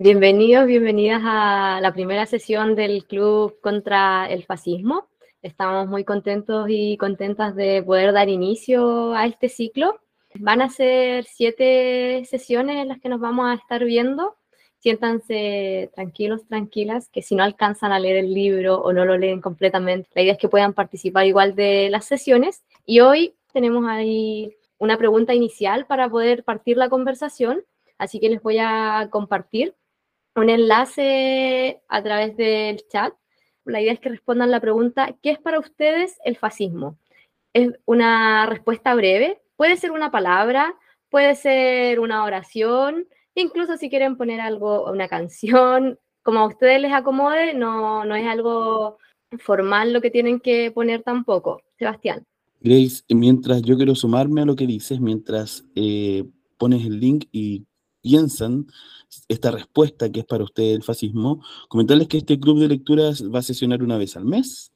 Bienvenidos, bienvenidas a la primera sesión del Club contra el Fascismo. Estamos muy contentos y contentas de poder dar inicio a este ciclo. Van a ser siete sesiones en las que nos vamos a estar viendo. Siéntanse tranquilos, tranquilas, que si no alcanzan a leer el libro o no lo leen completamente, la idea es que puedan participar igual de las sesiones. Y hoy tenemos ahí una pregunta inicial para poder partir la conversación, así que les voy a compartir un enlace a través del chat. La idea es que respondan la pregunta, ¿qué es para ustedes el fascismo? Es una respuesta breve, puede ser una palabra, puede ser una oración, incluso si quieren poner algo, una canción, como a ustedes les acomode, no, no es algo formal lo que tienen que poner tampoco. Sebastián. Grace, mientras yo quiero sumarme a lo que dices, mientras eh, pones el link y piensan esta respuesta que es para usted el fascismo, comentarles que este club de lecturas va a sesionar una vez al mes.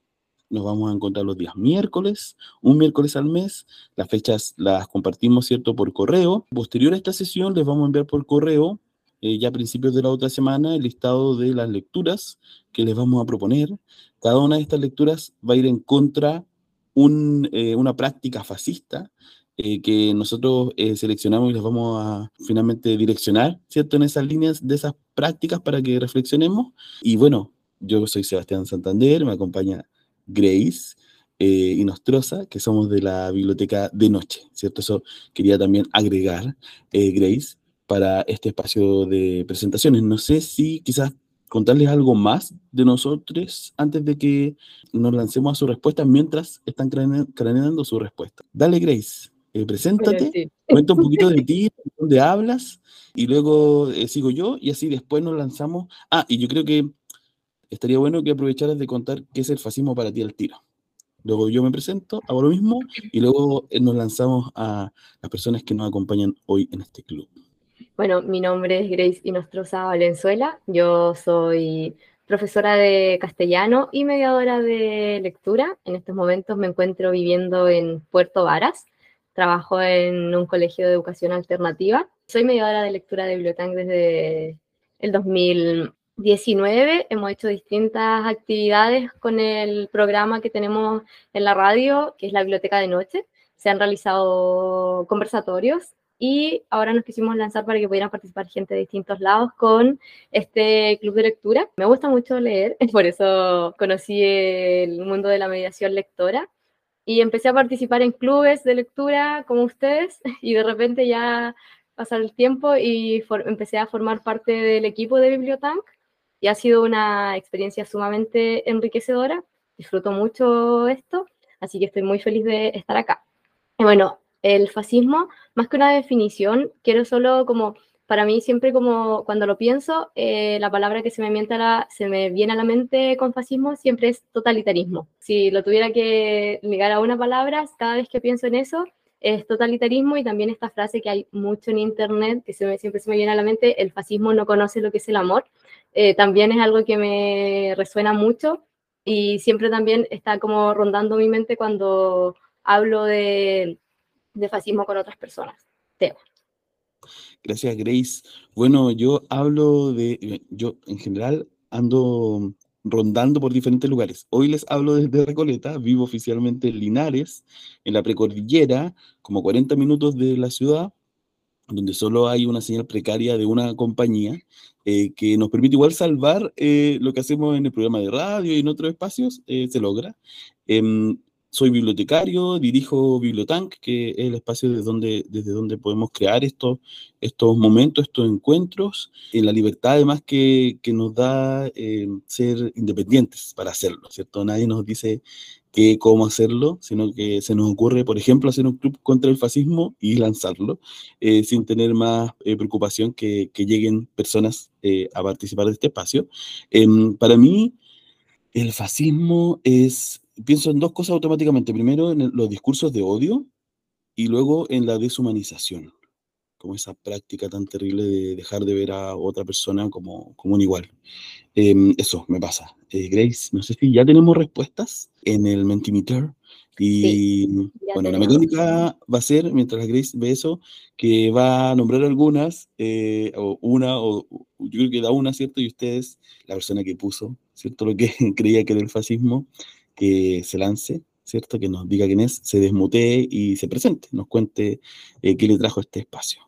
Nos vamos a encontrar los días miércoles, un miércoles al mes. Las fechas las compartimos, ¿cierto?, por correo. Posterior a esta sesión les vamos a enviar por correo, eh, ya a principios de la otra semana, el listado de las lecturas que les vamos a proponer. Cada una de estas lecturas va a ir en contra un, eh, una práctica fascista eh, que nosotros eh, seleccionamos y les vamos a finalmente direccionar, ¿cierto? En esas líneas de esas prácticas para que reflexionemos. Y bueno, yo soy Sebastián Santander, me acompaña Grace eh, y Nostrosa, que somos de la biblioteca de noche, ¿cierto? Eso quería también agregar, Grace, para este espacio de presentaciones. No sé si quizás contarles algo más de nosotros antes de que nos lancemos a su respuesta mientras están craneando su respuesta. Dale, Grace. Eh, preséntate, cuenta un poquito de ti, de dónde hablas, y luego eh, sigo yo, y así después nos lanzamos. Ah, y yo creo que estaría bueno que aprovecharas de contar qué es el fascismo para ti al tiro. Luego yo me presento, hago lo mismo, y luego eh, nos lanzamos a las personas que nos acompañan hoy en este club. Bueno, mi nombre es Grace Inostroza Valenzuela, yo soy profesora de castellano y mediadora de lectura. En estos momentos me encuentro viviendo en Puerto Varas, trabajo en un colegio de educación alternativa. Soy mediadora de lectura de biblioteca desde el 2019. Hemos hecho distintas actividades con el programa que tenemos en la radio, que es la biblioteca de noche. Se han realizado conversatorios y ahora nos quisimos lanzar para que pudieran participar gente de distintos lados con este club de lectura. Me gusta mucho leer, por eso conocí el mundo de la mediación lectora y empecé a participar en clubes de lectura como ustedes y de repente ya pasar el tiempo y empecé a formar parte del equipo de Bibliotank y ha sido una experiencia sumamente enriquecedora. Disfruto mucho esto, así que estoy muy feliz de estar acá. Y bueno, el fascismo, más que una definición, quiero solo como para mí siempre como cuando lo pienso, eh, la palabra que se me, la, se me viene a la mente con fascismo siempre es totalitarismo. Si lo tuviera que ligar a una palabra, cada vez que pienso en eso, es totalitarismo y también esta frase que hay mucho en internet, que se me, siempre se me viene a la mente, el fascismo no conoce lo que es el amor, eh, también es algo que me resuena mucho y siempre también está como rondando mi mente cuando hablo de, de fascismo con otras personas. Teo. Gracias, Grace. Bueno, yo hablo de, eh, yo en general ando rondando por diferentes lugares. Hoy les hablo desde Recoleta, vivo oficialmente en Linares, en la precordillera, como 40 minutos de la ciudad, donde solo hay una señal precaria de una compañía eh, que nos permite igual salvar eh, lo que hacemos en el programa de radio y en otros espacios, se logra. Soy bibliotecario, dirijo Bibliotank, que es el espacio desde donde, desde donde podemos crear estos, estos momentos, estos encuentros, en la libertad además que, que nos da eh, ser independientes para hacerlo, ¿cierto? Nadie nos dice que, cómo hacerlo, sino que se nos ocurre, por ejemplo, hacer un club contra el fascismo y lanzarlo, eh, sin tener más eh, preocupación que, que, lleguen personas a participar de este espacio. Em, para mí, el fascismo es pienso en dos cosas automáticamente. Primero, en los discursos de odio y luego en la deshumanización, como esa práctica tan terrible de dejar de ver a otra persona como, como un igual. Em, eso me pasa. Eh, Grace, no sé si ya tenemos respuestas en el Mentimeter. Y bueno, la mecánica va a ser, mientras Grace ve eso, que va a nombrar algunas, eh, o una, o yo creo que da una, ¿cierto? Y ustedes, la persona que puso, ¿cierto? Lo que creía que era el fascismo, que se lance, ¿cierto? Que nos diga quién es, se desmutee y se presente, nos cuente eh, qué le trajo este espacio.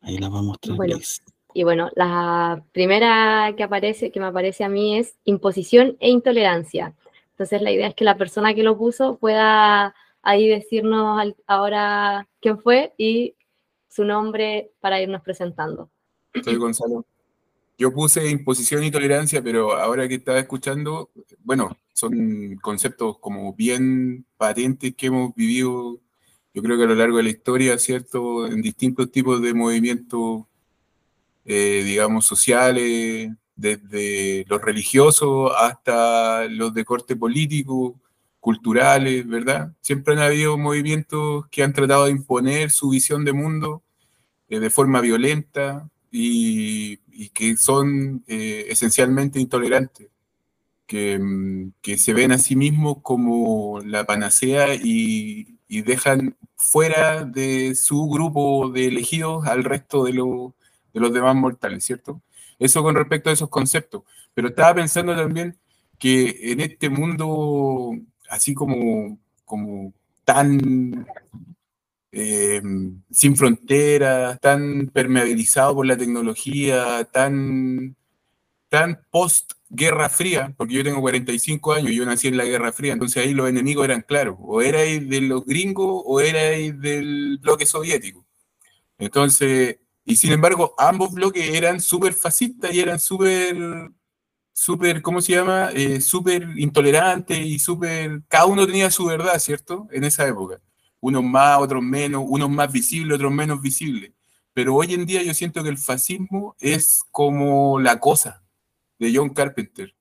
Ahí la vamos a mostrar. Grace. Y bueno, la primera que aparece, que me aparece a mí es imposición e intolerancia. Entonces la idea es que la persona que lo puso pueda ahí decirnos ahora quién fue y su nombre para irnos presentando. Soy Gonzalo. Yo puse imposición y tolerancia, pero ahora que estaba escuchando, bueno, son conceptos como bien patentes que hemos vivido, yo creo que a lo largo de la historia, ¿cierto? En distintos tipos de movimientos, eh, digamos, sociales, desde los religiosos hasta los de corte político, culturales, ¿verdad? Siempre han habido movimientos que han tratado de imponer su visión de mundo eh, de forma violenta y, que son eh, esencialmente intolerantes, que, mm, que, se ven a sí mismos como la panacea y, dejan fuera de su grupo de elegidos al resto de, de los demás mortales, ¿cierto? Eso con respecto a esos conceptos. Pero estaba pensando también que en este mundo así como, como tan eh, sin fronteras, tan permeabilizado por la tecnología, tan, tan post Guerra Fría, porque yo tengo 45 años, yo nací en la Guerra Fría, entonces ahí los enemigos eran claros, o erais de los gringos o erais del bloque soviético. Entonces, y sin embargo, ambos bloques eran súper fascistas y eran súper, súper, ¿cómo se llama? Eh, súper intolerantes y súper... Cada uno tenía su verdad, ¿cierto? En esa época. Unos más, otros menos, unos más visibles, otros menos visibles. Pero hoy en día yo siento que el fascismo es como la cosa de John Carpenter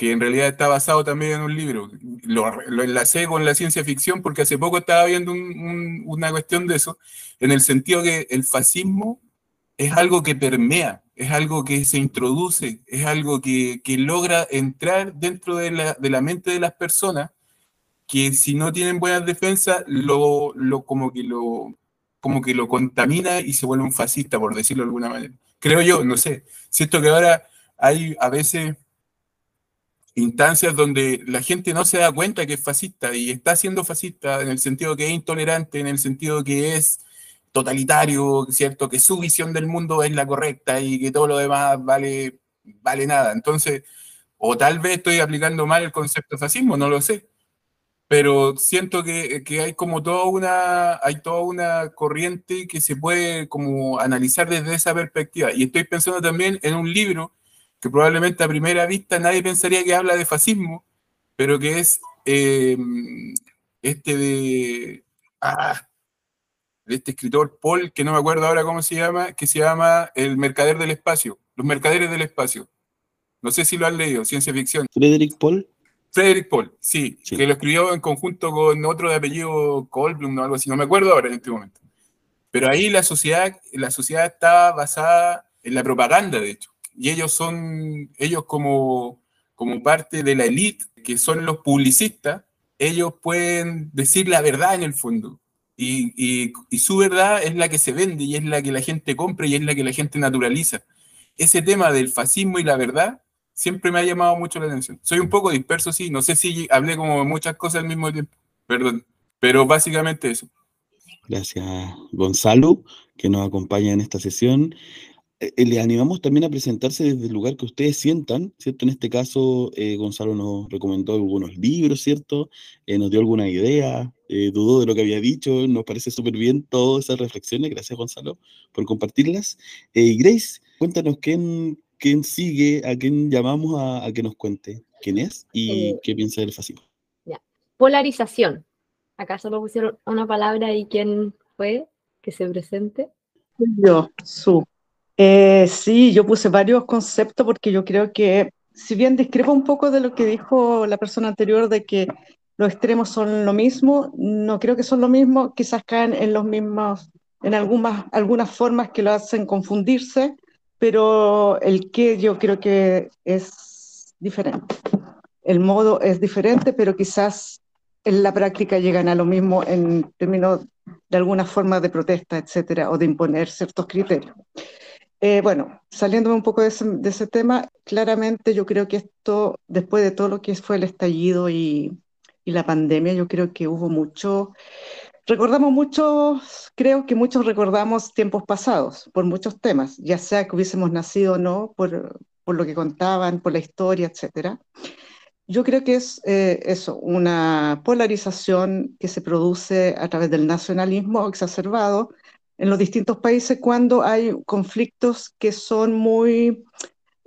que en realidad está basado también en un libro. Lo, lo enlacé con la ciencia ficción porque hace poco estaba viendo una cuestión de eso, en el sentido que el fascismo es algo que permea, es algo que se introduce, es algo que, que logra entrar dentro de la, de la, mente de las personas que si no tienen buenas defensas, lo, lo, como, que lo, como que lo contamina y se vuelve un fascista, por decirlo de alguna manera. Creo yo, no sé. Siento que ahora hay a veces instancias donde la gente no se da cuenta que es fascista y está siendo fascista en el sentido que es intolerante, en el sentido que es totalitario, ¿cierto? Que su visión del mundo es la correcta y que todo lo demás vale, vale nada. Entonces, o tal vez estoy aplicando mal el concepto de fascismo, no lo sé. Pero siento que, que hay como toda una, hay toda una corriente que se puede como analizar desde esa perspectiva. Y estoy pensando también en un libro que probablemente a primera vista nadie pensaría que habla de fascismo, pero que es eh, este de, ah, este escritor Paul, que no me acuerdo ahora cómo se llama, que se llama El Mercader del Espacio, Los Mercaderes del Espacio. No sé si lo han leído, ciencia ficción. Frederick Paul. Frederick Paul, sí, que lo escribió en conjunto con otro de apellido Colblum o algo así, no me acuerdo ahora en este momento. Pero ahí la sociedad, la sociedad está basada en la propaganda, de hecho y ellos son, ellos como, como parte de la élite, que son los publicistas, ellos pueden decir la verdad en el fondo. Y, y, su verdad es la que se vende y es la que la gente compra y es la que la gente naturaliza. Ese tema del fascismo y la verdad siempre me ha llamado mucho la atención. Soy un poco disperso, sí, no sé si hablé como muchas cosas al mismo tiempo, perdón, pero básicamente eso. Gracias, Gonzalo, que nos acompaña en esta sesión. Eh, eh, le animamos también a presentarse desde el lugar que ustedes sientan, ¿cierto? En este caso, eh, Gonzalo nos recomendó algunos libros, ¿cierto? nos dio alguna idea, dudó de lo que había dicho, nos parece súper bien todas esas reflexiones, gracias Gonzalo por compartirlas. Grace, cuéntanos quién, quién sigue, a quién llamamos a, que nos cuente quién es y qué piensa del fascismo. Polarización. Acá solo pusieron una palabra y quién fue que se presente. Yo, su. Eh, sí, yo puse varios conceptos porque yo creo que, si bien discrepo un poco de lo que dijo la persona anterior de que los extremos son lo mismo, no creo que son lo mismo, quizás caen en los mismos, en algunas, algunas formas que lo hacen confundirse, pero el qué yo creo que es diferente. El modo es diferente, pero quizás en la práctica llegan a lo mismo en términos de alguna forma de protesta, etcétera, o de imponer ciertos criterios. Eh, bueno, saliéndome un poco de ese, de ese, tema, claramente yo creo que esto, después de todo lo que fue el estallido y, y la pandemia, yo creo que hubo mucho, recordamos muchos, creo que muchos recordamos tiempos pasados por muchos temas, ya sea que hubiésemos nacido o no, por, por lo que contaban, por la historia, etcétera. Yo creo que es eh, eso, una polarización que se produce a través del nacionalismo exacerbado en los distintos países cuando hay conflictos que son muy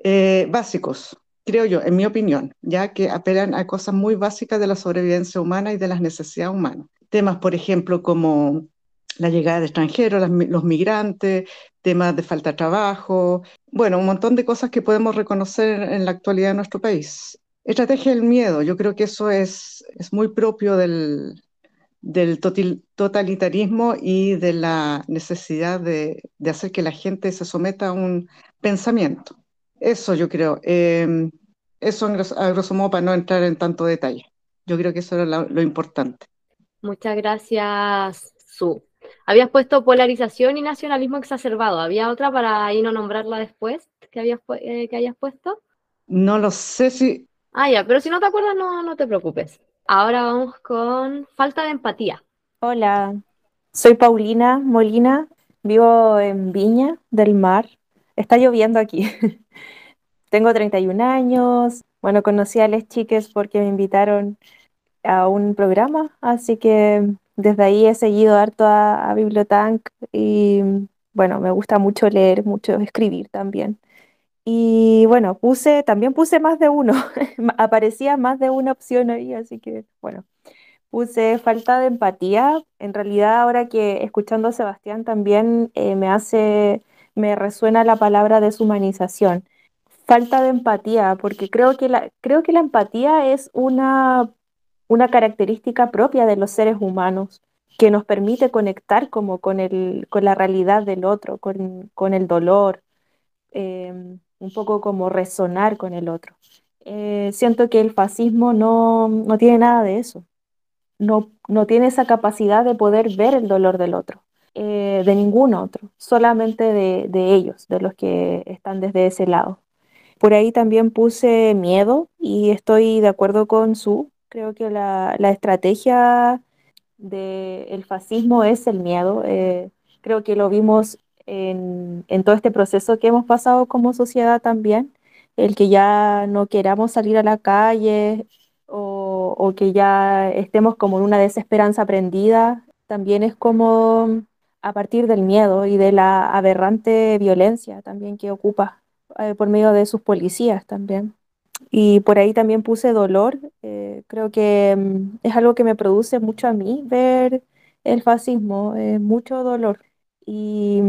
eh, básicos, creo yo, en mi opinión, ya que apelan a cosas muy básicas de la sobrevivencia humana y de las necesidades humanas. Temas, por ejemplo, como la llegada de extranjeros, las, los migrantes, temas de falta de trabajo, bueno, un montón de cosas que podemos reconocer en, la actualidad de nuestro país. Estrategia del miedo, yo creo que eso es, es muy propio del, del totalitarismo y de la necesidad de, de, hacer que la gente se someta a un pensamiento. Eso yo creo. Eh, eso a grosso modo para no entrar en tanto detalle. Yo creo que eso era lo, lo importante. Muchas gracias, Su. Habías puesto polarización y nacionalismo exacerbado. ¿Había otra para ahí no nombrarla después que, habías, eh, que hayas puesto? No lo sé si Ah, ya, pero si no te acuerdas, no, no te preocupes. Ahora vamos con falta de empatía. Hola, soy Paulina Molina, vivo en Viña del Mar. Está lloviendo aquí. Tengo 31 años. Bueno, conocí a las chiques porque me invitaron a un programa, así que desde ahí he seguido harto a, a Bibliotank y bueno, me gusta mucho leer, mucho escribir también. Y bueno, puse, también puse más de uno, aparecía más de una opción ahí, así que bueno, puse falta de empatía. En realidad, ahora que escuchando a Sebastián también eh, me hace, me resuena la palabra deshumanización. Falta de empatía, porque creo que la, creo que la empatía es una, una característica propia de los seres humanos que nos permite conectar como con, el, con la realidad del otro, con, con el dolor. Eh, un poco como resonar con el otro. Eh, siento que el fascismo no, no, tiene nada de eso, no, no tiene esa capacidad de poder ver el dolor del otro, eh, de ningún otro, solamente de, de, ellos, de los que están desde ese lado. Por ahí también puse miedo y estoy de acuerdo con su, creo que la, la estrategia del el fascismo es el miedo. Eh, creo que lo vimos en, en, todo este proceso que hemos pasado como sociedad también, el que ya no queramos salir a la calle o, o que ya estemos como en una desesperanza aprendida, también es como a partir del miedo y de la aberrante violencia también que ocupa eh, por medio de sus policías también. Y por ahí también puse dolor. Creo que mm, es algo que me produce mucho a mí ver el fascismo, eh, mucho dolor. Y,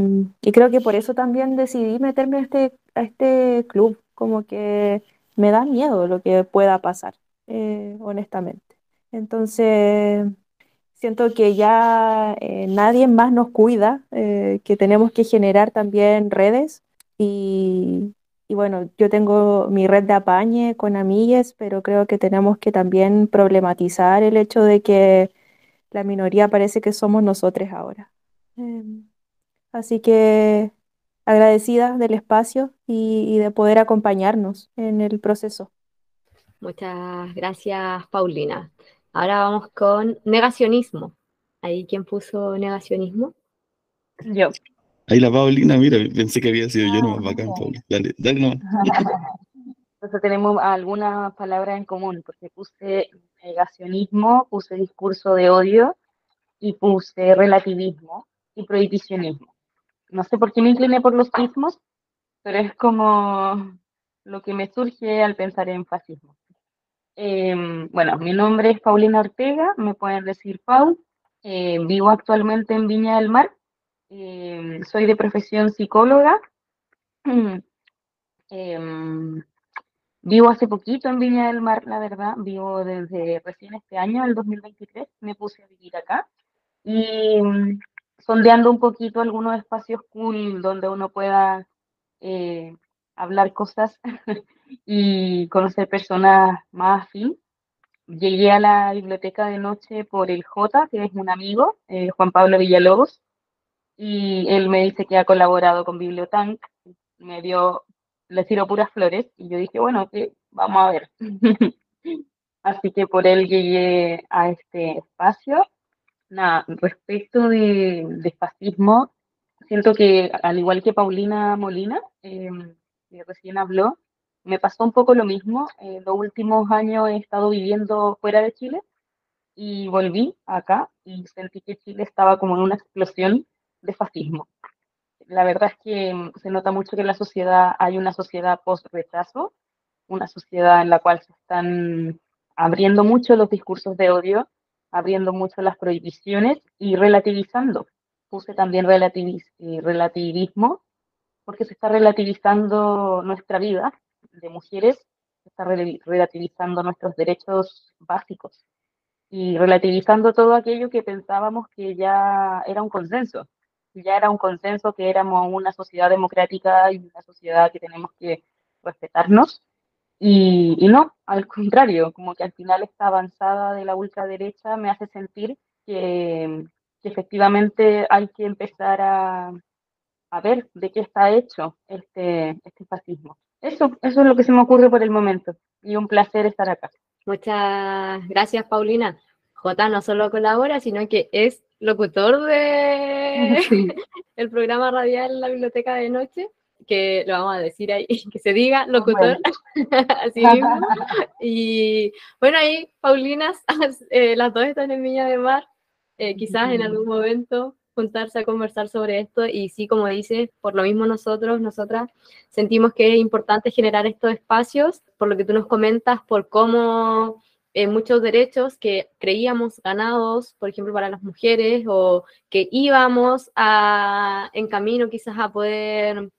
y, creo que por eso también decidí meterme a este, a este club, como que me da miedo lo que pueda pasar, eh, honestamente. Entonces, siento que ya eh, nadie más nos cuida, eh, que tenemos que generar también redes y, y, bueno, yo tengo mi red de apañe con amigues, pero creo que tenemos que también problematizar el hecho de que la minoría parece que somos nosotros ahora. Em, Así que agradecida del espacio y, y, de poder acompañarnos en el proceso. Muchas gracias, Paulina. Ahora vamos con negacionismo. ¿Ahí quién puso negacionismo? Yo. Ahí la Paulina, mira, pensé que había sido yo nomás bacán, Paulina. Dale, dale nomás. Entonces tenemos algunas palabras en común, porque puse negacionismo, puse discurso de odio y puse relativismo y prohibicionismo no sé por qué me incliné por los ismos, pero es como lo que me surge al pensar en fascismo. Eh, bueno, mi nombre es Paulina Ortega, me pueden decir Pau, eh, vivo actualmente en Viña del Mar, eh, soy de profesión psicóloga, vivo hace poquito en Viña del Mar, la verdad, vivo desde recién este año, el 2023, me puse a vivir acá. Y sondeando un poquito algunos espacios cool donde uno pueda eh, hablar cosas y conocer personas más afín. llegué a la biblioteca de noche por el J, que es un amigo, eh, Juan Pablo Villalobos, y él me dice que ha colaborado con Bibliotank, me dio, le tiró puras flores, y yo dije, bueno, vamos a ver. Así que por él llegué a este espacio. Nada, respecto de, fascismo, siento que al igual que Paulina Molina, em, que recién habló, me pasó un poco lo mismo. Eh, los últimos años he estado viviendo fuera de Chile y volví acá y sentí que Chile estaba como en una explosión de fascismo. La verdad es que mm, se nota mucho que en la sociedad hay una sociedad post-rechazo, una sociedad en la cual se están abriendo mucho los discursos de odio, abriendo mucho las prohibiciones y relativizando. Puse también eh, relativismo porque se está relativizando nuestra vida de mujeres está relativizando nuestros derechos básicos y relativizando todo aquello que pensábamos que ya era un consenso. Ya era un consenso que éramos una sociedad democrática y una sociedad que tenemos que respetarnos. Y, no, al contrario, como que al final esta avanzada de la ultraderecha me hace sentir que, que efectivamente hay que empezar a, a ver de qué está hecho este, este fascismo. Eso, eso es lo que se me ocurre por el momento. Y un placer estar acá. Muchas gracias, Paulina. J no solo colabora, sino que es locutor de el programa radial La Biblioteca de Noche, que lo vamos a decir ahí, que se diga locutor, así mismo. Y bueno, ahí, Paulinas, eh, las dos están en Viña de Mar, eh, quizás en algún momento juntarse a conversar sobre esto. Y sí, como dices, por lo mismo nosotros, nosotras sentimos que es importante generar estos espacios, por lo que tú nos comentas, por cómo eh, muchos derechos que creíamos ganados, por ejemplo, para las mujeres o que íbamos a, en camino quizás a poder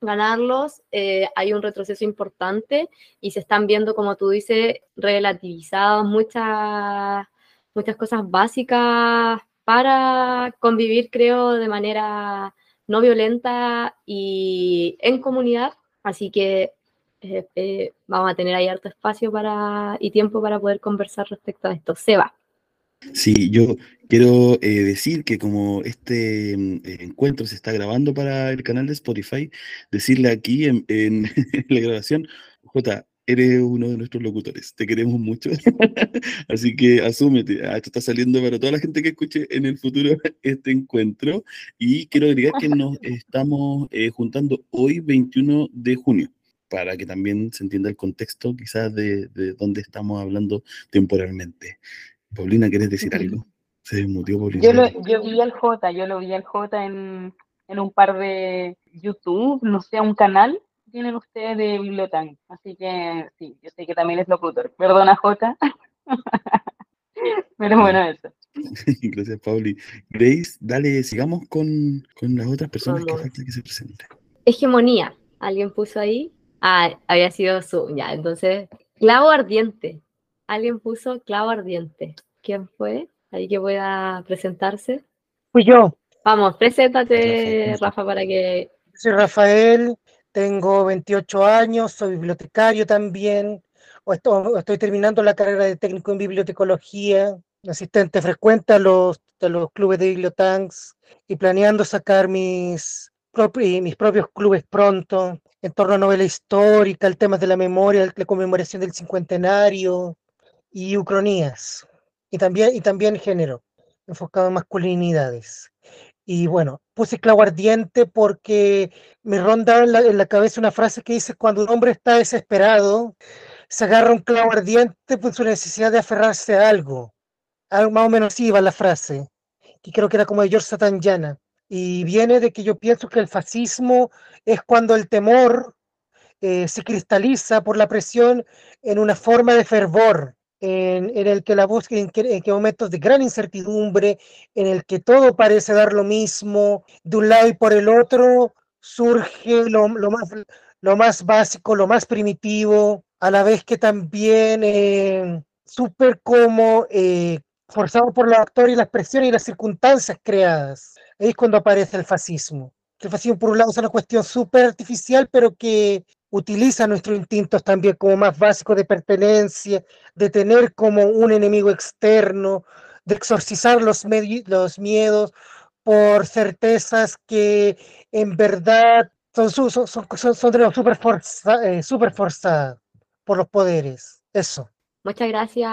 ganarlos, eh, hay un retroceso importante y se están viendo, como tú dices, relativizadas muchas, muchas cosas básicas para convivir, creo, de manera no violenta y en comunidad. Así que eh, eh, vamos a tener ahí harto espacio para, y tiempo para poder conversar respecto a esto. Seba. Sí, yo quiero eh, decir que como este mm, encuentro se está grabando para el canal de Spotify, decirle aquí en, en la grabación, J, eres uno de nuestros locutores, te queremos mucho, así que asúmete, ah, esto está saliendo para toda la gente que escuche en el futuro este encuentro y quiero agregar que nos estamos eh, juntando hoy 21 de junio para que también se entienda el contexto quizás de, de dónde estamos hablando temporalmente. Paulina, ¿quieres decir algo? Se desmutió Paulina. Yo, lo, yo vi al J, yo lo vi al J en, en un par de YouTube, no sé, un canal, tienen ustedes de Bibliotan. Así que sí, yo sé que también es locutor. Perdona, Jota. Pero bueno, eso. Gracias, Pauli. Grace, dale, sigamos con, con las otras personas que falta que se presenten. Hegemonía. ¿Alguien puso ahí? Ah, había sido su. Ya, entonces. Clavo ardiente. Alguien puso clavo ardiente. ¿Quién fue? Ahí que pueda presentarse. Fui yo. Vamos, preséntate, Rafa, para que. Soy Rafael, tengo 28 años, soy bibliotecario también, estoy, terminando la carrera de técnico en bibliotecología, asistente frecuente a los, los clubes de bibliotanks y planeando sacar mis, mis propios clubes pronto en torno a novela histórica, el tema de la memoria, la conmemoración del cincuentenario y ucronías, y también, y también género, enfocado en masculinidades. Y bueno, puse clavo ardiente porque me ronda en la, cabeza una frase que dice, cuando un hombre está desesperado, se agarra un clavo ardiente por su necesidad de aferrarse a algo. Algo más o menos iba la frase, que creo que era como de George Satanyana. Y viene de que yo pienso que el fascismo es cuando el temor eh, se cristaliza por la presión en una forma de fervor, en, el que la búsqueda, en que, momentos de gran incertidumbre, en el que todo parece dar lo mismo, de un lado y por el otro, surge lo, más, lo más básico, lo más primitivo, a la vez que también eh, súper como eh, forzado por los actores y las presiones y las circunstancias creadas. Ahí es cuando aparece el fascismo. El fascismo, por un lado, es una cuestión súper artificial, pero que utiliza nuestros instintos también como más básicos de pertenencia, de tener como un enemigo externo, de exorcizar los, los miedos por certezas que en verdad son, son, son, son, super, forza, eh, forzadas por los poderes. Eso. Muchas gracias,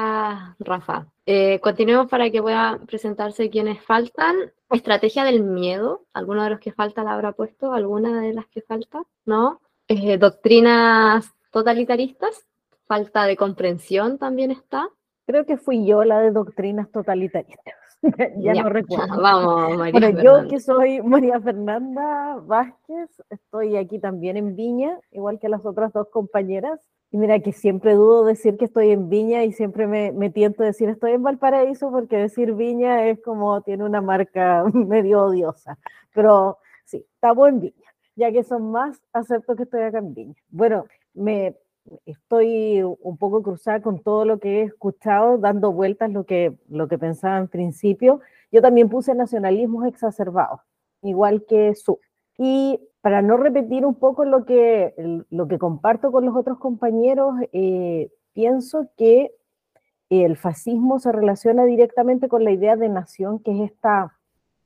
Rafa. Eh, continuemos para que puedan presentarse quienes faltan. Estrategia del miedo. ¿Alguno de los que falta la habrá puesto? ¿Alguna de las que falta? ¿No? Eh, doctrinas totalitaristas. Falta de comprensión también está. Creo que fui yo la de doctrinas totalitaristas. ya, no recuerdo. Vamos, María bueno, yo que soy María Fernanda Vázquez, estoy aquí también en Viña, igual que las otras dos compañeras. Y mira que siempre dudo decir que estoy en Viña y siempre me, me tiento a decir estoy en Valparaíso porque decir Viña es como tiene una marca medio odiosa. Pero sí, estamos en Viña. Ya que son más, acepto que estoy acá en Viña. Bueno, me estoy un poco cruzada con todo lo que he escuchado, dando vueltas lo que, lo que pensaba en principio. Yo también puse nacionalismos exacerbados, igual que su. Y para no repetir un poco lo que, lo que comparto con los otros compañeros, eh, pienso que el fascismo se relaciona directamente con la idea de nación, que es esta,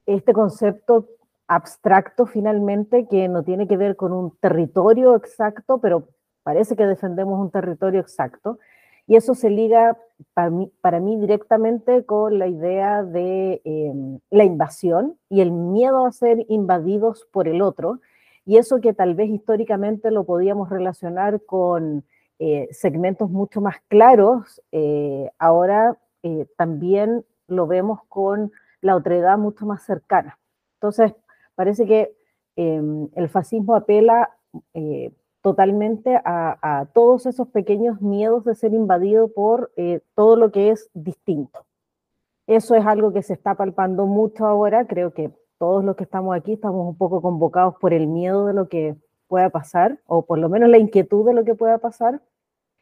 este concepto abstracto finalmente, que no tiene que ver con un territorio exacto, pero parece que defendemos un territorio exacto. Y eso se liga para mí, para mí directamente con la idea de em, la invasión y el miedo a ser invadidos por el otro, y eso que tal vez históricamente lo podíamos relacionar con eh, segmentos mucho más claros, eh, ahora eh, también lo vemos con la otredad mucho más cercana. Entonces, parece que em, el fascismo apela totalmente a, a, todos esos pequeños miedos de ser invadido por todo lo que es distinto. Eso es algo que se está palpando mucho ahora, creo que todos los que estamos aquí estamos un poco convocados por el miedo de lo que pueda pasar, o por lo menos la inquietud de lo que pueda pasar,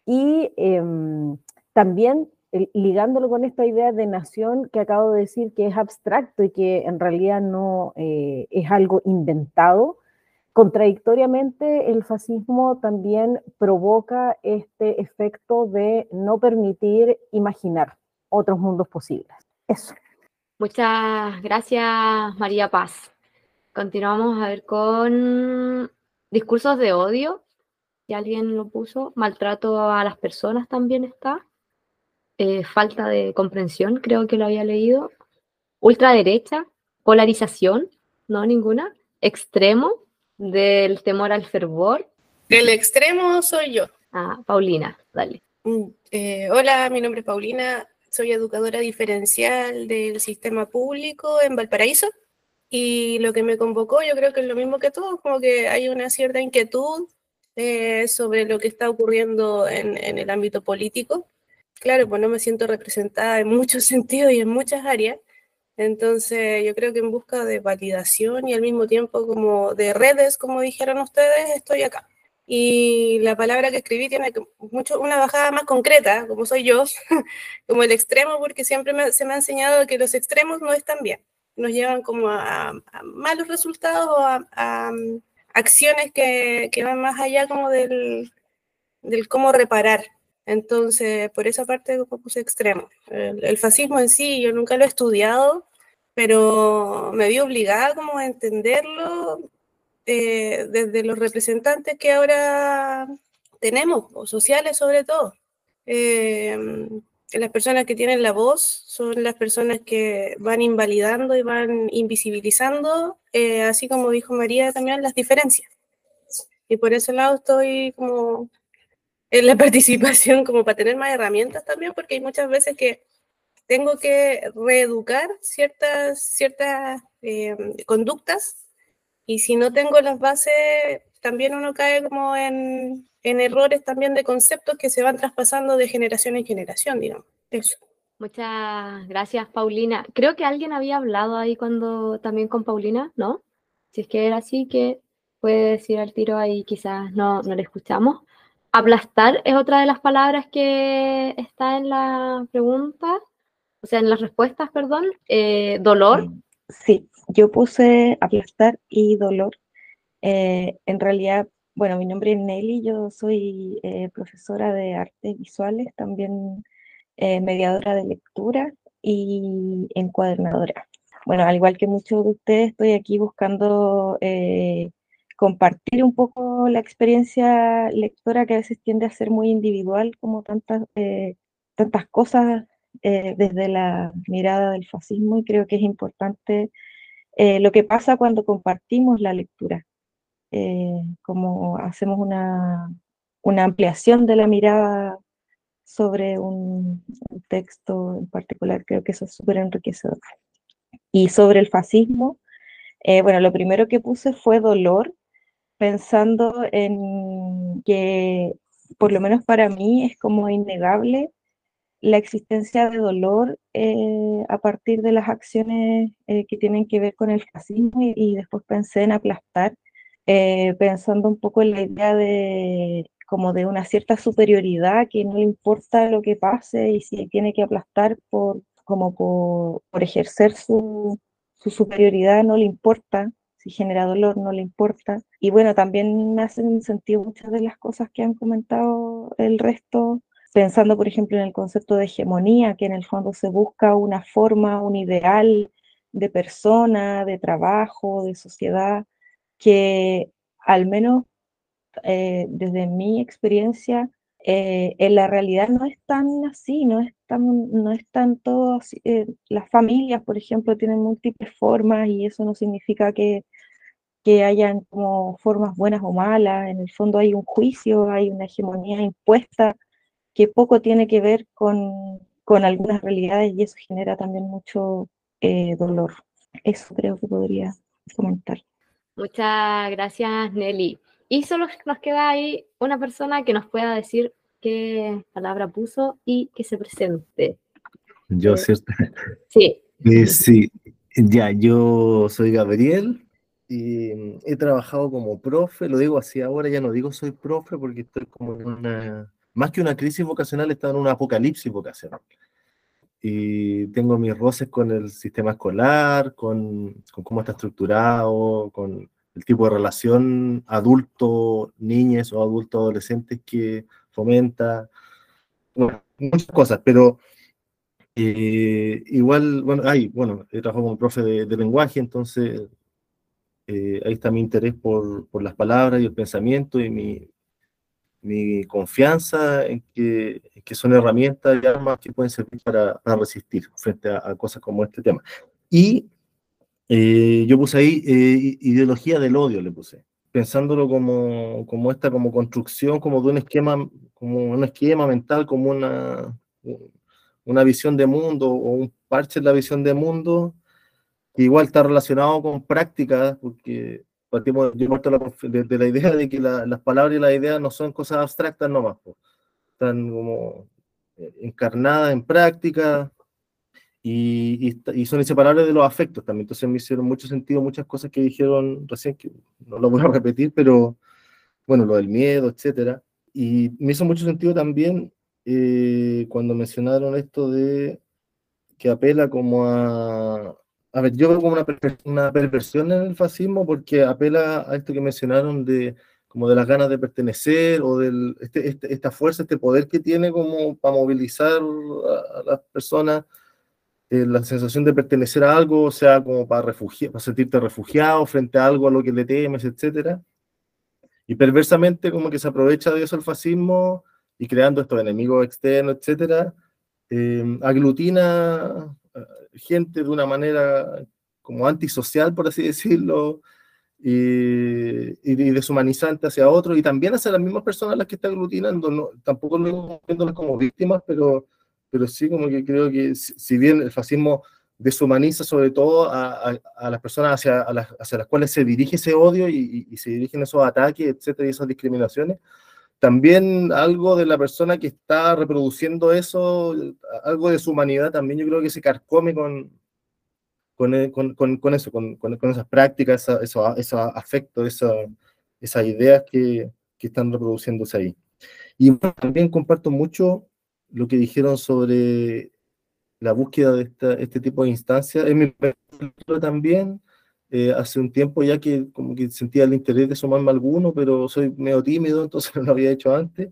y em, también ligándolo con esta idea de nación que acabo de decir que es abstracto y que en realidad no eh, es algo inventado, contradictoriamente el fascismo también provoca este efecto de no permitir imaginar otros mundos posibles. Eso. Muchas gracias, María Paz. Continuamos a ver con discursos de odio. Si alguien lo puso, maltrato a las personas también está. Eh, falta de comprensión, creo que lo había leído. Ultraderecha, polarización, no ninguna. Extremo, del temor al fervor. El extremo soy yo. Ah, Paulina, dale. Mm, eh, hola, mi nombre es Paulina soy educadora diferencial del sistema público en Valparaíso y lo que me convocó yo creo que es lo mismo que todos, como que hay una cierta inquietud eh, sobre lo que está ocurriendo en, en, el ámbito político. Claro, pues no me siento representada en muchos sentidos y en muchas áreas, entonces yo creo que en busca de validación y al mismo tiempo como de redes, como dijeron ustedes, estoy acá y la palabra que escribí tiene mucho, una bajada más concreta, como soy yo, como el extremo, porque siempre se me ha enseñado que los extremos no están bien, nos llevan como a, malos resultados o a, mm, acciones que, que, van más allá como del, del, cómo reparar. Entonces, por esa parte puse extremo. El, el fascismo en sí, yo nunca lo he estudiado, pero me vi obligada como a entenderlo eh, desde los representantes que ahora tenemos, sociales sobre todo. Eh, las personas que tienen la voz son las personas que van invalidando y van invisibilizando, eh, así como dijo María también, las diferencias. Y por ese lado estoy como en la participación, como para tener más herramientas también, porque hay muchas veces que tengo que reeducar ciertas, ciertas conductas y si no tengo las bases, también uno cae como en, en errores también de conceptos que se van traspasando de generación en generación, digamos. Eso. Muchas gracias, Paulina. Creo que alguien había hablado ahí cuando también con Paulina, ¿no? Si es que era así, que puede decir al tiro ahí, quizás no, no le escuchamos. Aplastar es otra de las palabras que está en la pregunta, o sea, en las respuestas, perdón. Eh, dolor. Sí, yo puse aplastar y dolor. Eh, en realidad Bueno, mi nombre es Nelly, yo soy eh, profesora de artes visuales, también eh, mediadora de lectura y encuadernadora. Bueno, al igual que muchos de ustedes, estoy aquí buscando compartir un poco la experiencia lectora que a veces tiende a ser muy individual, como tantas, tantas cosas desde la mirada del fascismo, y creo que es importante lo que pasa cuando compartimos la lectura eh, como hacemos una, ampliación de la mirada sobre un, texto en particular, creo que eso es súper enriquecedor. Y sobre el fascismo, eh, bueno, lo primero que puse fue dolor, pensando en que, por lo menos para mí, es como innegable la existencia de dolor eh, a partir de las acciones que tienen que ver con el fascismo y después pensé en aplastar eh, pensando un poco en la idea de como de una cierta superioridad que no le importa lo que pase y si tiene que aplastar por como por, ejercer su, su, superioridad no le importa, si genera dolor no le importa. Y bueno, también me hacen sentido muchas de las cosas que han comentado el resto, pensando por ejemplo en el concepto de hegemonía, que en el fondo se busca una forma, un ideal de persona, de trabajo, de sociedad, que al menos eh, desde mi experiencia, eh, en la realidad no es tan así, no es tan, no todo eh, las familias, por ejemplo, tienen múltiples formas y eso no significa que, que hayan como formas buenas o malas, en el fondo hay un juicio, hay una hegemonía impuesta que poco tiene que ver con, con algunas realidades y eso genera también mucho dolor. Eso creo que podría comentar. Muchas gracias, Nelly. Y solo nos queda ahí una persona que nos pueda decir qué palabra puso y que se presente. Yo, eh, ¿cierto? Sí. Eh, sí, ya, yo soy Gabriel y he trabajado como profe, lo digo así ahora, ya no digo soy profe porque estoy como en una, más que una crisis vocacional, estoy en un apocalipsis vocacional. Y tengo mis roces con el sistema escolar, con, con, cómo está estructurado, con el tipo de relación adulto-niñez o adulto-adolescentes que fomenta, bueno, muchas cosas, pero eh, igual, bueno, hay, bueno, he trabajado como profe de, lenguaje, entonces eh, ahí está mi interés por, por, las palabras y el pensamiento y mi, mi confianza en que, que, son herramientas y armas que pueden servir para, para resistir frente a, cosas como este tema. Y eh, yo puse ahí eh, ideología del odio, le puse, pensándolo como, como esta como construcción, como de un esquema, como un esquema mental, como una, una visión de mundo o un parche en la visión de mundo, que igual está relacionado con prácticas, porque partimos de, la idea de que las palabras y las ideas no son cosas abstractas nomás, están como eh, encarnadas en práctica y, y, son inseparables de los afectos también. Entonces me hicieron mucho sentido muchas cosas que dijeron recién, que no lo voy a repetir, pero bueno, lo del miedo, etcétera. Y me hizo mucho sentido también eh, cuando mencionaron esto de que apela como a, a ver, yo veo como una, una, perversión en el fascismo porque apela a esto que mencionaron de como de las ganas de pertenecer o de este, este, esta fuerza, este poder que tiene como para movilizar a, las personas, eh, la sensación de pertenecer a algo, o sea, como para, refugiar, para sentirte refugiado frente a algo a lo que le temes, etc. Y perversamente como que se aprovecha de eso el fascismo y creando estos enemigos externos, etc. Eh, aglutina gente de una manera como antisocial, por así decirlo, y, y, deshumanizante hacia otros, y también hacia las mismas personas las que está aglutinando, no, tampoco lo viéndolas como víctimas, pero, pero sí como que creo que si bien el fascismo deshumaniza sobre todo a, a, las personas hacia, las, hacia las cuales se dirige ese odio y, y, se dirigen esos ataques, etcétera, y esas discriminaciones, también algo de la persona que está reproduciendo eso, algo de su humanidad, también yo creo que se carcome con, con, eh, con, con eso, con, esas prácticas, esos eso, afectos, esa, esas ideas que, que, están reproduciéndose ahí. Y también comparto mucho lo que dijeron sobre la búsqueda de esta, este tipo de instancias. En mi también eh, hace un tiempo ya que como que sentía el interés de sumarme a alguno, pero soy medio tímido, entonces no lo había hecho antes.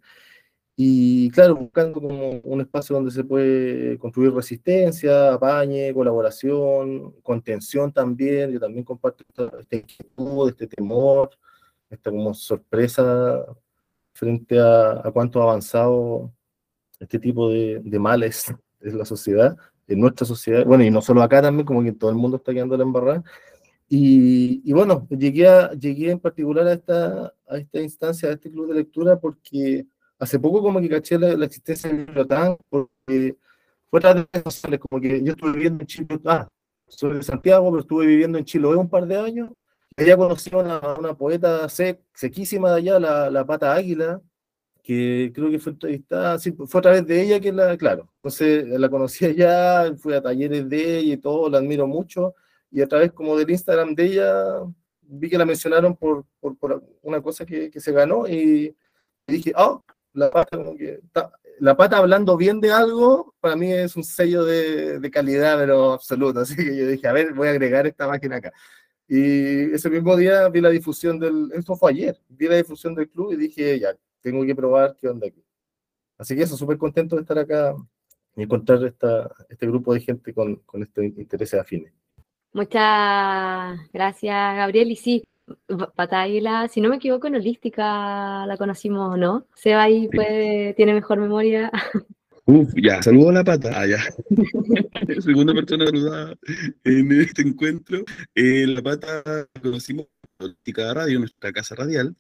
Y claro, buscando como un espacio donde se puede construir resistencia, apañe, colaboración, contención también. Yo también comparto esta, esta inquietud, este temor, esta como sorpresa frente a, a cuánto ha avanzado este tipo de, de males en la sociedad, en nuestra sociedad, bueno, y no solo acá también, como que todo el mundo está quedando la embarrada, y, bueno, llegué, a, llegué en particular a esta, a esta instancia, a este club de lectura, porque hace poco como que caché la, existencia de Bibliotán, porque fue a través de sociales, como que yo estuve viviendo en Chile, ah, soy de Santiago, pero estuve viviendo en Chiloé un par de años, y allá conocí a una, una poeta sec, sequísima de allá, la, la Pata Águila, que creo que fue entrevistada, sí, fue a través de ella que la, claro, entonces la conocí allá, fui a talleres de ella y todo, la admiro mucho, y a través como del Instagram de ella vi que la mencionaron por, por, por una cosa que, que, se ganó y, dije, oh, la pata, como que, la pata hablando bien de algo, para mí es un sello de, de, calidad, pero absoluto. Así que yo dije, a ver, voy a agregar esta máquina acá. Y ese mismo día vi la difusión del, esto fue ayer, vi la difusión del club y dije, ya, tengo que probar qué onda aquí. Así que eso, súper contento de estar acá y encontrar esta, este grupo de gente con, con estos intereses afines. Muchas gracias, Gabriel. Y sí, Pata si no me equivoco, en Holística la conocimos, ¿no? Seba ahí puede, tiene mejor memoria. Uf, ya, saludo a la pata. Ah, ya. Segunda persona saludada en este encuentro. Eh, la pata la conocimos en Holística Radio, nuestra casa radial,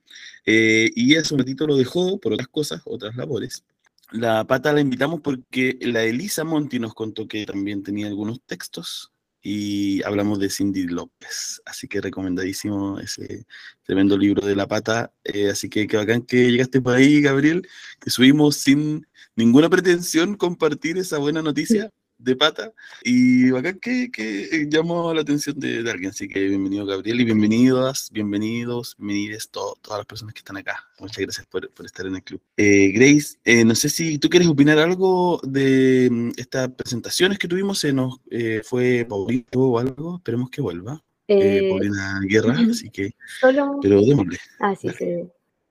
eh, y hace un ratito lo dejó por otras cosas, otras labores. La pata la invitamos porque la Elisa Monti nos contó que también tenía algunos textos y hablamos de Cindy López. Así que recomendadísimo ese tremendo libro de La Pata. Eh, así que qué bacán que llegaste por ahí, Gabriel, que subimos sin ninguna pretensión compartir esa buena noticia de pata y bacán que, que eh, llamó la atención de, de, alguien. Así que bienvenido Gabriel y bienvenidas, bienvenidos, bienvenidas todas las personas que están acá. Muchas gracias por, por estar en el club. Eh, Grace, eh, no sé si tú quieres opinar algo de um, estas presentaciones que tuvimos. Se nos eh, fue Paulito o algo. Esperemos que vuelva. Paulina Guerra, así que... Solo... Pero démosle. Ah, sí, sí.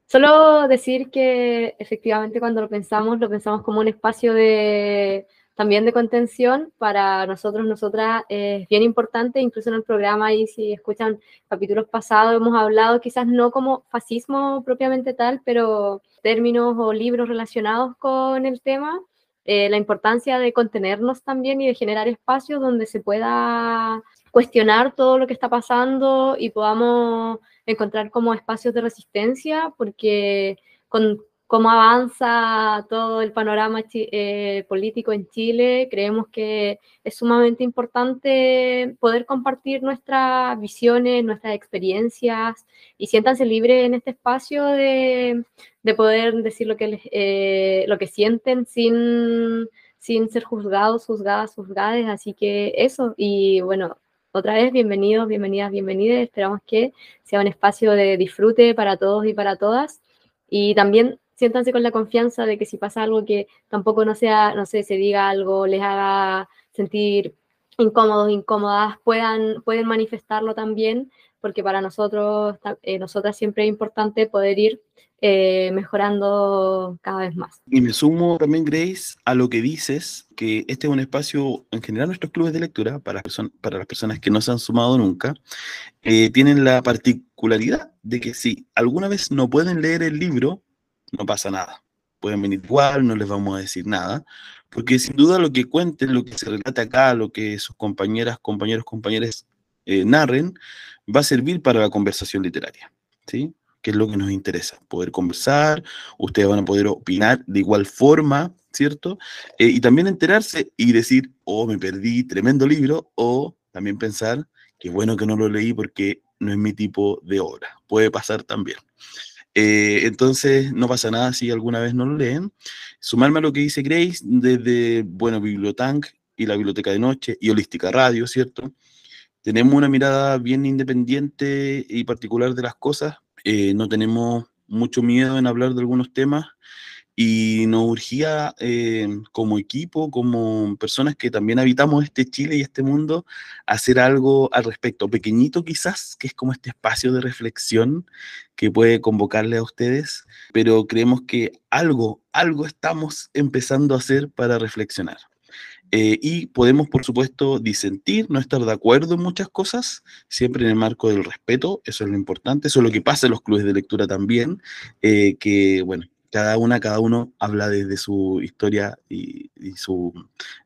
Solo decir que efectivamente cuando lo pensamos, lo pensamos como un espacio de también de contención para nosotros, nosotras, es bien importante, incluso en el programa, y si escuchan capítulos pasados, hemos hablado quizás no como fascismo propiamente tal, pero términos o libros relacionados con el tema, eh, la importancia de contenernos también y de generar espacios donde se pueda cuestionar todo lo que está pasando y podamos encontrar como espacios de resistencia, porque con cómo avanza todo el panorama eh, político en Chile, creemos que es sumamente importante poder compartir nuestras visiones, nuestras experiencias y siéntanse libres en este espacio de, de poder decir lo que, eh, lo que sienten sin, sin ser juzgados, juzgadas, juzgadas. Así que eso, y bueno, otra vez, bienvenidos, bienvenidas, bienvenidas. Esperamos que sea un espacio de disfrute para todos y para todas. Y también siéntanse con la confianza de que si pasa algo que tampoco no sea, no sé, se diga algo, les haga sentir incómodos, incómodas, puedan, pueden manifestarlo también, porque para nosotros, eh, nosotras siempre es importante poder ir eh, mejorando cada vez más. Y me sumo también, Grace, a lo que dices, que este es un espacio, en general nuestros clubes de lectura, para, para las personas que no se han sumado nunca, eh, tienen la particularidad de que si alguna vez no pueden leer el libro, no pasa nada. Pueden venir igual, no les vamos a decir nada, porque sin duda lo que cuenten, lo que se relata acá, lo que sus compañeras, compañeros, compañeras eh, narren, va a servir para la conversación literaria, ¿sí? Que es lo que nos interesa, poder conversar, ustedes van a poder opinar de igual forma, ¿cierto? Eh, y también enterarse y decir, oh, me perdí, tremendo libro, o también pensar, que bueno que no lo leí porque no es mi tipo de obra. Puede pasar también. Eh, entonces, no pasa nada si alguna vez no lo leen. Sumarme a lo que dice Grace, desde, bueno, Bibliotank y la Biblioteca de Noche y Holística Radio, ¿cierto? Tenemos una mirada bien independiente y particular de las cosas. Eh, no tenemos mucho miedo en hablar de algunos temas y nos urgía eh, como equipo, como personas que también habitamos este Chile y este mundo, hacer algo al respecto, pequeñito quizás, que es como este espacio de reflexión que puede convocarle a ustedes, pero creemos que algo, algo estamos empezando a hacer para reflexionar. Eh, y podemos, por supuesto, disentir, no estar de acuerdo en muchas cosas, siempre en el marco del respeto, eso es lo importante, eso es lo que pasa en los clubes de lectura también, eh, que, bueno, cada una, cada uno habla desde su historia y, su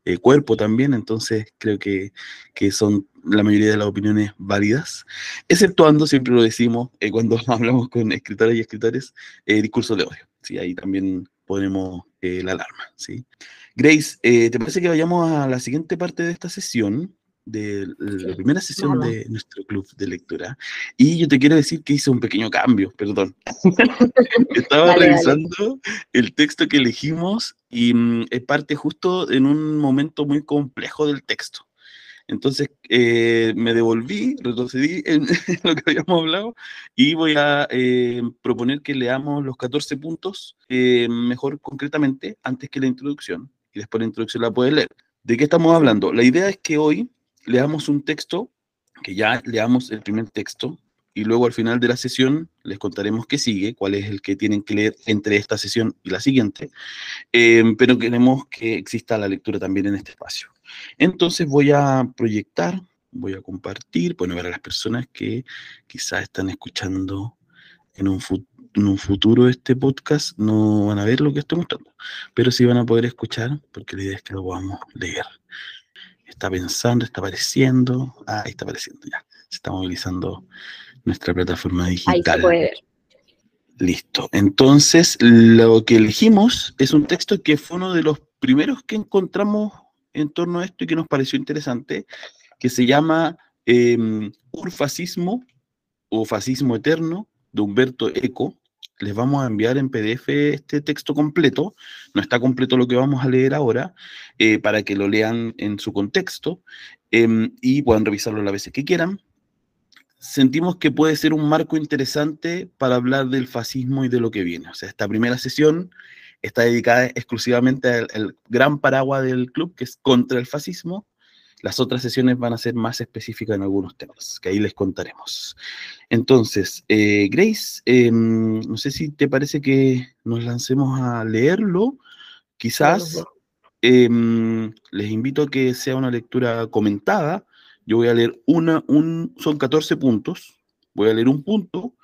eh, cuerpo también, entonces creo que, que, son la mayoría de las opiniones válidas, exceptuando, siempre lo decimos cuando hablamos con escritoras y escritores, discurso de odio, ¿sí? ahí también ponemos la alarma. ¿sí? Grace, eh, ¿te parece que vayamos a la siguiente parte de esta sesión? De la primera sesión de nuestro club de lectura. Y yo te quiero decir que hice un pequeño cambio, perdón. Estaba revisando el texto que elegimos y mm, es parte justo en un momento muy complejo del texto. Entonces eh, me devolví, retrocedí en, lo que habíamos hablado y voy a eh, proponer que leamos los 14 puntos mejor concretamente antes que la introducción y después la introducción la puedes leer. ¿De qué estamos hablando? La idea es que hoy leamos un texto, que ya leamos el primer texto, y luego al final de la sesión les contaremos qué sigue, cuál es el que tienen que leer entre esta sesión y la siguiente, em, pero queremos que exista la lectura también en este espacio. Entonces voy a proyectar, voy a compartir, bueno, ver a las personas que quizás están escuchando en un en un futuro este podcast no van a ver lo que estoy mostrando, pero sí van a poder escuchar, porque la idea es que lo podamos leer. Está pensando, está apareciendo, ah, ahí está apareciendo ya, se está movilizando nuestra plataforma digital. Ahí se puede ver. Listo. Entonces, lo que elegimos es un texto que fue uno de los primeros que encontramos en torno a esto y que nos pareció interesante, que se llama em, Urfascismo o Fascismo Eterno de Humberto Eco, les vamos a enviar en PDF este texto completo, no está completo lo que vamos a leer ahora, eh, para que lo lean en su contexto em, y puedan revisarlo las veces que quieran. Sentimos que puede ser un marco interesante para hablar del fascismo y de lo que viene. O sea, esta primera sesión está dedicada exclusivamente al gran paraguas del club, que es contra el fascismo, las otras sesiones van a ser más específicas en algunos temas, que ahí les contaremos. Entonces, eh, Grace, em, no sé si te parece que nos lancemos a leerlo. Quizás em, les invito a que sea una lectura comentada. Yo voy a leer una, un, son 14 puntos. Voy a leer un punto,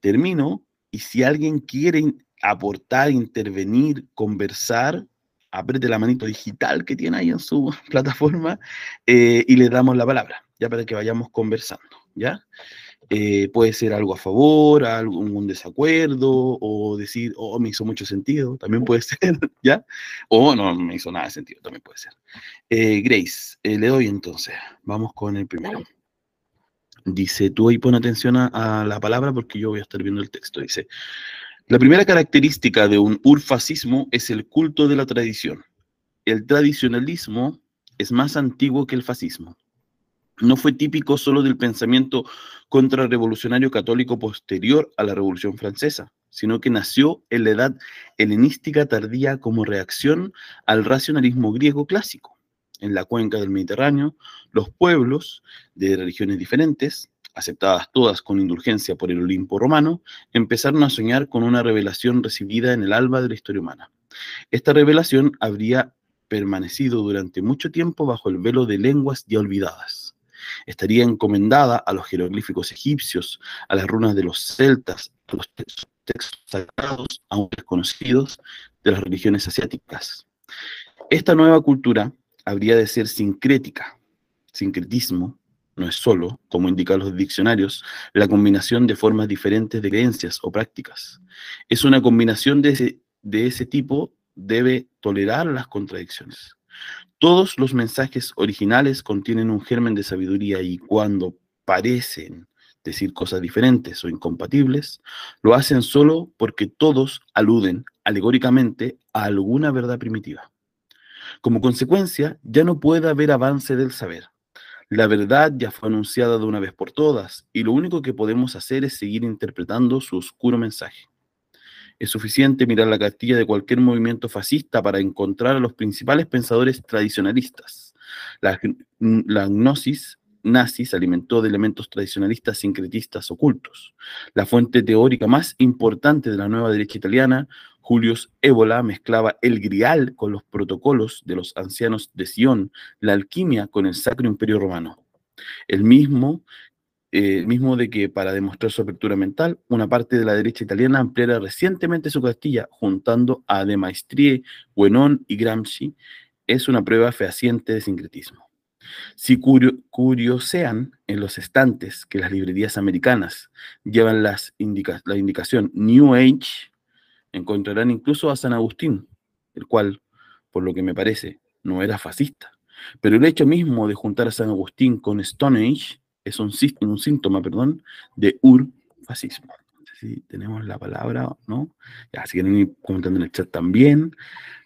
termino, y si alguien quiere aportar, intervenir, conversar, apriete la manito digital que tiene ahí en su plataforma eh, y le damos la palabra, ya para que vayamos conversando, ¿ya? Eh, puede ser algo a favor, algún desacuerdo, o decir, oh, me hizo mucho sentido, también puede ser, ¿ya? O no me hizo nada de sentido, también puede ser. Eh, Grace, le doy entonces, vamos con el primero. Dice, tú ahí pon atención a la palabra porque yo voy a estar viendo el texto. Dice, la primera característica de un urfascismo es el culto de la tradición. El tradicionalismo es más antiguo que el fascismo. No fue típico solo del pensamiento contrarrevolucionario católico posterior a la Revolución Francesa, sino que nació en la edad helenística tardía como reacción al racionalismo griego clásico. En la cuenca del Mediterráneo, los pueblos de religiones diferentes aceptadas todas con indulgencia por el Olimpo romano, empezaron a soñar con una revelación recibida en el alba de la historia humana. Esta revelación habría permanecido durante mucho tiempo bajo el velo de lenguas ya olvidadas. Estaría encomendada a los jeroglíficos egipcios, a las runas de los celtas, a los textos, sagrados aún desconocidos de las religiones asiáticas. Esta nueva cultura habría de ser sincrética, sincretismo, no es solo, como indican los diccionarios, la combinación de formas diferentes de creencias o prácticas. Es una combinación de ese, de ese tipo, debe tolerar las contradicciones. Todos los mensajes originales contienen un germen de sabiduría y cuando parecen decir cosas diferentes o incompatibles, lo hacen solo porque todos aluden alegóricamente a alguna verdad primitiva. Como consecuencia, ya no puede haber avance del saber la verdad ya fue anunciada de una vez por todas y lo único que podemos hacer es seguir interpretando su oscuro mensaje. Es suficiente mirar la cartilla de cualquier movimiento fascista para encontrar a los principales pensadores tradicionalistas. La, la gnosis nazi se alimentó de elementos tradicionalistas sincretistas ocultos. La fuente teórica más importante de la nueva derecha italiana, Julius Ébola, mezclaba el grial con los protocolos de los ancianos de Sion, la alquimia con el Sacro Imperio Romano. El mismo, eh, mismo de que para demostrar su apertura mental, una parte de la derecha italiana ampliara recientemente su castilla, juntando a De Maestrie, Guénon y Gramsci, es una prueba fehaciente de sincretismo. Si curiosean en los estantes que las librerías americanas llevan las la indicación New Age, encontrarán incluso a San Agustín, el cual, por lo que me parece, no era fascista. Pero el hecho mismo de juntar a San Agustín con Stone Age es un, síntoma perdón, de urfascismo. No sé si tenemos la palabra, ¿no? Ya, si quieren ir comentando en el chat también.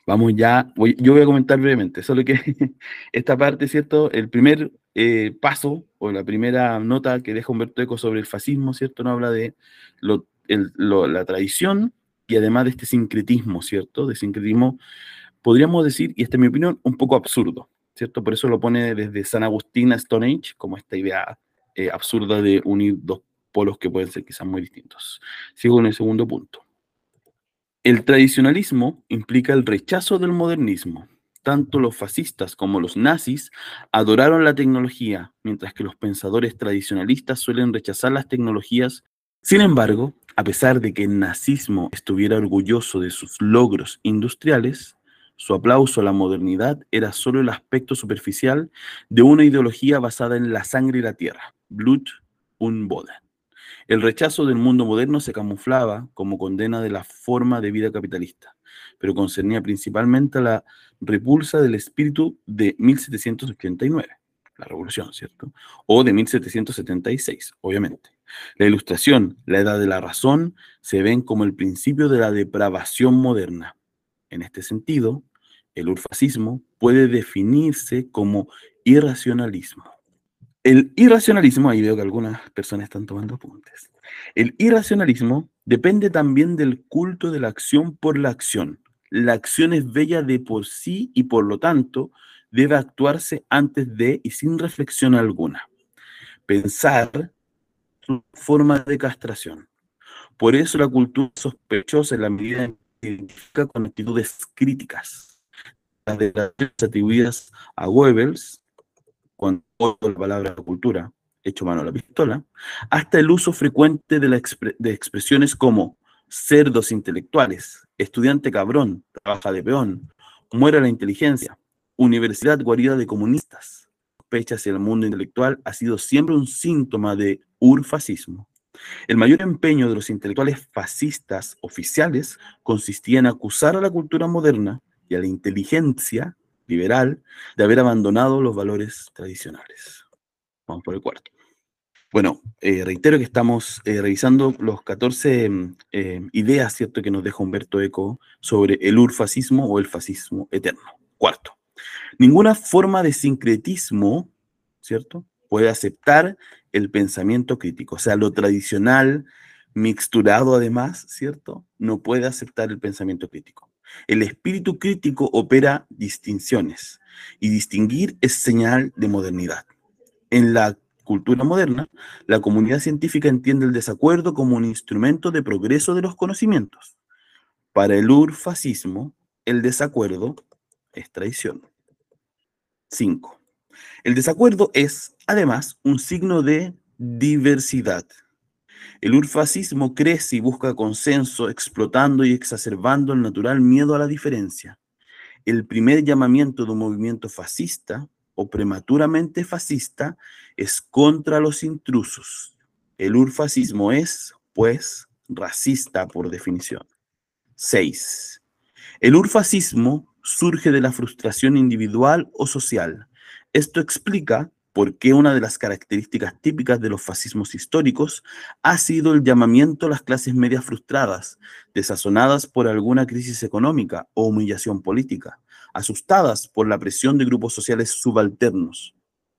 Vamos ya, yo voy a comentar brevemente, solo que esta parte, ¿cierto? El primer eh, paso o la primera nota que deja Humberto Eco sobre el fascismo, ¿cierto? No habla de la tradición y además de este sincretismo, ¿cierto? De sincretismo, podríamos decir, y esta es mi opinión, un poco absurdo, ¿cierto? Por eso lo pone desde San Agustín a Stone Age, como esta idea eh, absurda de unir dos polos que pueden ser quizás muy distintos. Sigo en el segundo punto. El tradicionalismo implica el rechazo del modernismo. Tanto los fascistas como los nazis adoraron la tecnología, mientras que los pensadores tradicionalistas suelen rechazar las tecnologías. Sin embargo, a pesar de que el nazismo estuviera orgulloso de sus logros industriales, su aplauso a la modernidad era solo el aspecto superficial de una ideología basada en la sangre y la tierra, Blut und Boden. El rechazo del mundo moderno se camuflaba como condena de la forma de vida capitalista, pero concernía principalmente a la repulsa del espíritu de 1789, la revolución, ¿cierto? O de 1776, obviamente. La ilustración, la edad de la razón, se ven como el principio de la depravación moderna. En este sentido, el urfascismo puede definirse como irracionalismo. El irracionalismo, ahí veo que algunas personas están tomando apuntes. El irracionalismo depende también del culto de la acción por la acción. La acción es bella de por sí y por lo tanto debe actuarse antes de y sin reflexión alguna. Pensar su forma de castración. Por eso la cultura sospechosa en la medida en que identifica con actitudes críticas. Las declaraciones atribuidas a Goebbels con la palabra cultura, hecho mano a la pistola, hasta el uso frecuente de, de expresiones como cerdos intelectuales, estudiante cabrón, trabaja de peón, muera la inteligencia, universidad guarida de comunistas. Sospecha hacia el mundo intelectual ha sido siempre un síntoma de urfascismo. El mayor empeño de los intelectuales fascistas oficiales consistía en acusar a la cultura moderna y a la inteligencia liberal de haber abandonado los valores tradicionales. Vamos por el cuarto. Bueno, eh, reitero que estamos eh, revisando los 14 mm, eh, ideas, ¿cierto?, que nos deja Humberto Eco sobre el urfascismo o el fascismo eterno. Cuarto, ninguna forma de sincretismo, ¿cierto?, puede aceptar el pensamiento crítico. O sea, lo tradicional, mixturado además, ¿cierto?, no puede aceptar el pensamiento crítico. El espíritu crítico opera distinciones y distinguir es señal de modernidad. En la cultura moderna, la comunidad científica entiende el desacuerdo como un instrumento de progreso de los conocimientos. Para el urfascismo, el desacuerdo es traición. 5. El desacuerdo es, además, un signo de diversidad. El urfascismo crece y busca consenso, explotando y exacerbando el natural miedo a la diferencia. El primer llamamiento de un movimiento fascista o prematuramente fascista es contra los intrusos. El urfascismo es, pues, racista por definición. 6. El urfascismo surge de la frustración individual o social. Esto explica por qué una de las características típicas de los fascismos históricos ha sido el llamamiento a las clases medias frustradas, desazonadas por alguna crisis económica o humillación política, asustadas por la presión de grupos sociales subalternos.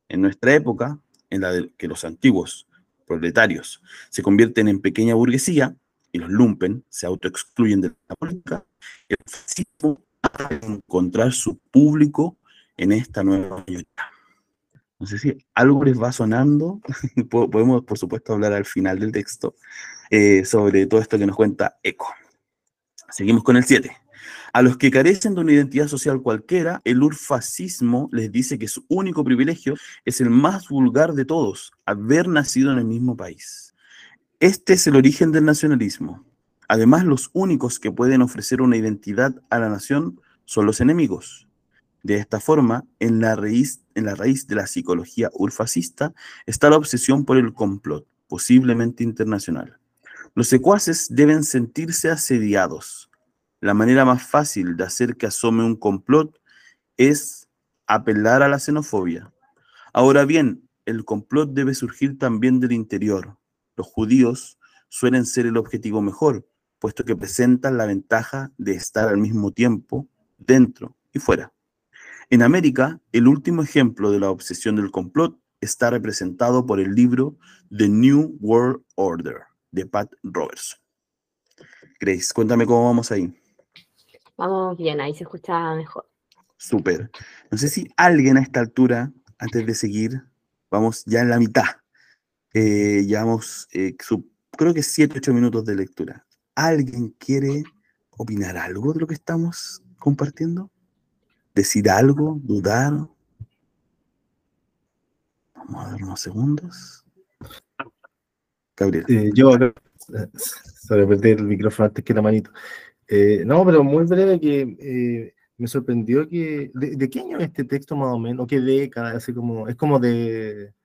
En nuestra época, en la de que los antiguos proletarios se convierten en pequeña burguesía, y los lumpen se autoexcluyen de la política, el fascismo va a encontrar su público en esta nueva mayoría. No sé si algo les va sonando, podemos por supuesto hablar al final del texto eh, sobre todo esto que nos cuenta Eco. Seguimos con el 7. A los que carecen de una identidad social cualquiera, el urfascismo les dice que su único privilegio es el más vulgar de todos, haber nacido en el mismo país. Este es el origen del nacionalismo. Además, los únicos que pueden ofrecer una identidad a la nación son los enemigos. De esta forma, en la raíz, de la psicología urfascista está la obsesión por el complot, posiblemente internacional. Los secuaces deben sentirse asediados. La manera más fácil de hacer que asome un complot es apelar a la xenofobia. Ahora bien, el complot debe surgir también del interior. Los judíos suelen ser el objetivo mejor, puesto que presentan la ventaja de estar al mismo tiempo dentro y fuera. En América, el último ejemplo de la obsesión del complot está representado por el libro The New World Order de Pat Robertson. Grace, cuéntame cómo vamos ahí. Vamos bien, ahí se escucha mejor. Súper. No sé si alguien a esta altura, antes de seguir, vamos ya en la mitad. Eh, llevamos, eh, creo que 7, 8 minutos de lectura. ¿Alguien quiere opinar algo de lo que estamos compartiendo? ¿Decir algo? ¿Dudar? Vamos a dar unos segundos. Gabriel. Eh, yo, sobre perder el micrófono antes que la manito. Eh, no, pero muy breve que eh, me sorprendió que. De, qué año es este texto más o menos? ¿O qué década? Así como, es como de.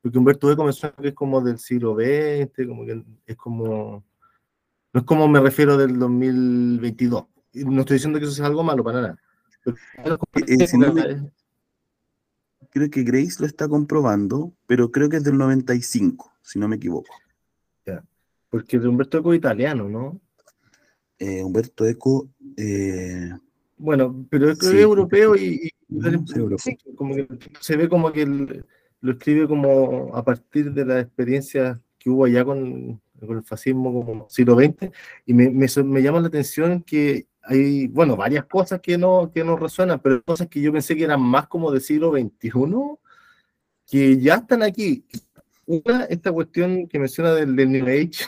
Porque Humberto me suena que es como del siglo XX, como que es como. No es como me refiero del 2022. No estoy diciendo que eso sea algo malo para nada. Creo que Grace lo está comprobando, pero creo que es del 95 si no me equivoco. Ya. Porque de Humberto Eco es italiano, ¿no? Eh, Humberto Eco. Eh, bueno, pero es, europeo y, como que se ve como que lo escribe como a partir de la experiencia que hubo allá con, el fascismo como siglo XX, y me, me, llama la atención que hay, bueno, varias cosas que no, que no resuenan, pero cosas que yo pensé que eran más como del siglo XXI, que ya están aquí, una, esta cuestión que menciona del, New Age,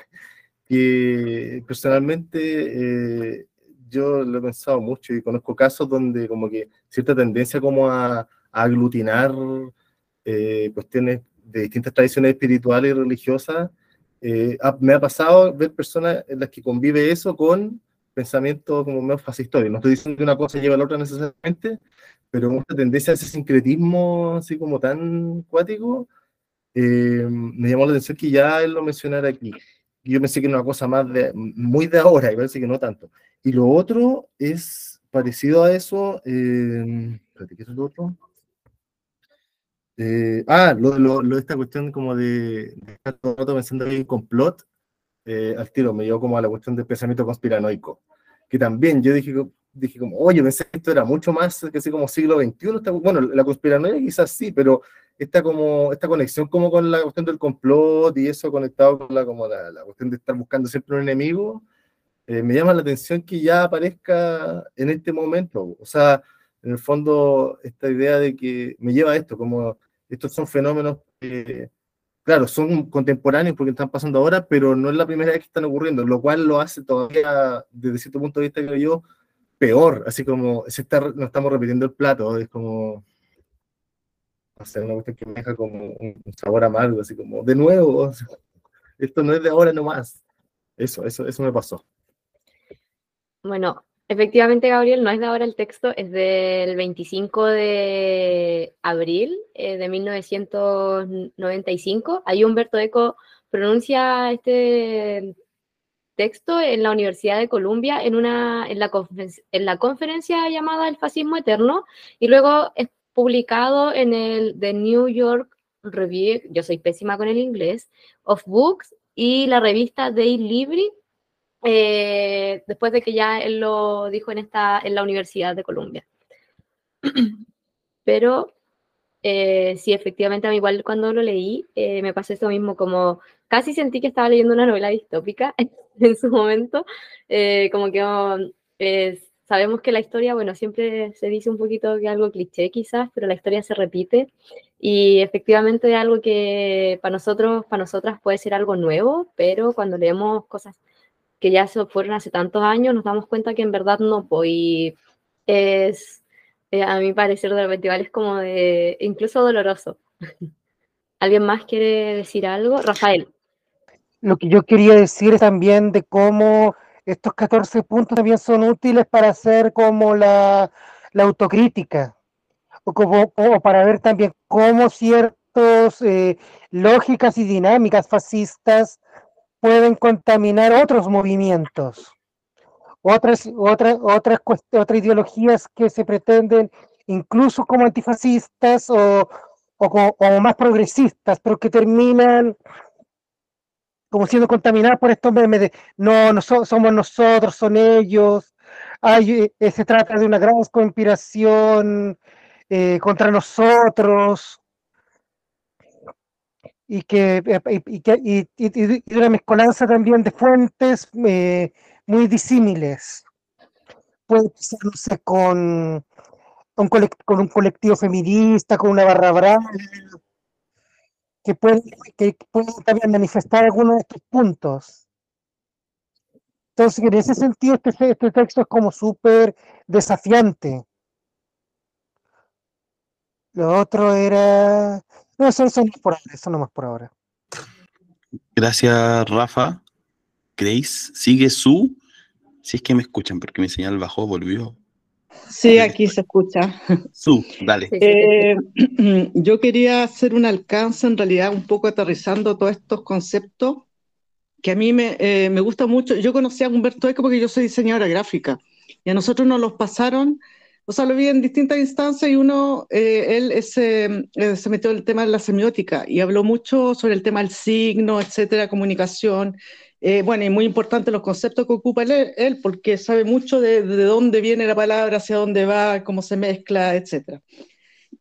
que personalmente eh, yo lo he pensado mucho y conozco casos donde como que cierta tendencia como a, aglutinar eh, cuestiones de distintas tradiciones espirituales y religiosas, eh, me ha pasado ver personas en las que convive eso con pensamientos como medio fascistas. No estoy diciendo que una cosa lleva a la otra necesariamente, pero una tendencia a ese sincretismo así como tan cuático, eh, me llamó la atención que ya él lo mencionara aquí. Yo pensé que era una cosa más de, muy de ahora, y parece que no tanto. Y lo otro es parecido a eso. Eh, ¿qué es lo otro? Eh, ah, lo, lo, lo, esta cuestión como de, de estar todo el rato pensando en complot, eh, al tiro me llevó como a la cuestión del pensamiento conspiranoico, que también yo dije, dije como, oye, pensé que esto era mucho más que así como siglo XXI, bueno, la conspiranoia quizás sí, pero esta, como, esta conexión como con la cuestión del complot y eso conectado con la, como la, la cuestión de estar buscando siempre un enemigo, eh, me llama la atención que ya aparezca en este momento. O sea, en el fondo, esta idea de que me lleva a esto, como estos son fenómenos que, claro, son contemporáneos porque están pasando ahora, pero no es la primera vez que están ocurriendo, lo cual lo hace todavía, desde cierto punto de vista, creo yo, peor, así como se está, no estamos repitiendo el plato, es como hacer una cuestión que me deja como un sabor amargo, así como, de nuevo, esto no es de ahora nomás. Eso, eso, eso me pasó. Bueno, efectivamente, Gabriel, no es de ahora el texto, es del 25 de abril eh, de 1995. Ahí Humberto Eco pronuncia este texto en la Universidad de Columbia en, una, en, la, en la conferencia llamada El fascismo eterno y luego es publicado en el The New York Review, yo soy pésima con el inglés, of Books y la revista Day Libre, eh, después de que ya él lo dijo en, esta, en la Universidad de Columbia. Pero eh, sí, efectivamente, a mí igual cuando lo leí eh, me pasó eso mismo, como casi sentí que estaba leyendo una novela distópica. en su momento, eh, como que oh, sabemos que la historia, bueno, siempre se dice un poquito que algo cliché quizás, pero la historia se repite y efectivamente algo que para nosotros, para nosotras puede ser algo nuevo, pero cuando leemos cosas que ya se fueron hace tantos años, nos damos cuenta que en verdad no, pues, y es, eh, a mi parecer, de repente es como de, incluso doloroso. ¿Alguien más quiere decir algo? Rafael. Lo que yo quería decir también de cómo estos 14 puntos también son útiles para hacer como la, autocrítica o, como, para ver también cómo ciertas eh, lógicas y dinámicas fascistas pueden contaminar otros movimientos, otras, otras, otras, otras ideologías que se pretenden incluso como antifascistas o, o como más progresistas, pero que terminan como siendo contaminadas por estos memes de no, no somos nosotros, son ellos, Ay, eh, se trata de una gran conspiración eh, contra nosotros y que, eh, y, y, y, una mezcolanza también de fuentes muy disímiles. Puede ser, con, un con un colectivo feminista, con una barra brava, que pueden, que también manifestar algunos de estos puntos. Entonces, en ese sentido, este, este texto es como súper desafiante. Lo otro era... No, eso, eso no es por ahora, eso no más por ahora. Gracias, Rafa. Grace, sigue su... Si es que me escuchan, porque mi señal bajó, volvió. Sí, aquí se escucha. Su, dale. Eh, yo quería hacer un alcance, en realidad, un poco aterrizando todos estos conceptos que a mí me, eh, me gusta mucho. Yo conocí a Humberto Eco porque yo soy diseñadora gráfica y a nosotros nos los pasaron, o sea, lo vi en distintas instancias y uno, eh, él ese, se metió el tema de la semiótica y habló mucho sobre el tema del signo, etcétera, comunicación, eh, bueno, y muy importante los conceptos que ocupa él, porque sabe mucho de, dónde viene la palabra, hacia dónde va, cómo se mezcla, etc.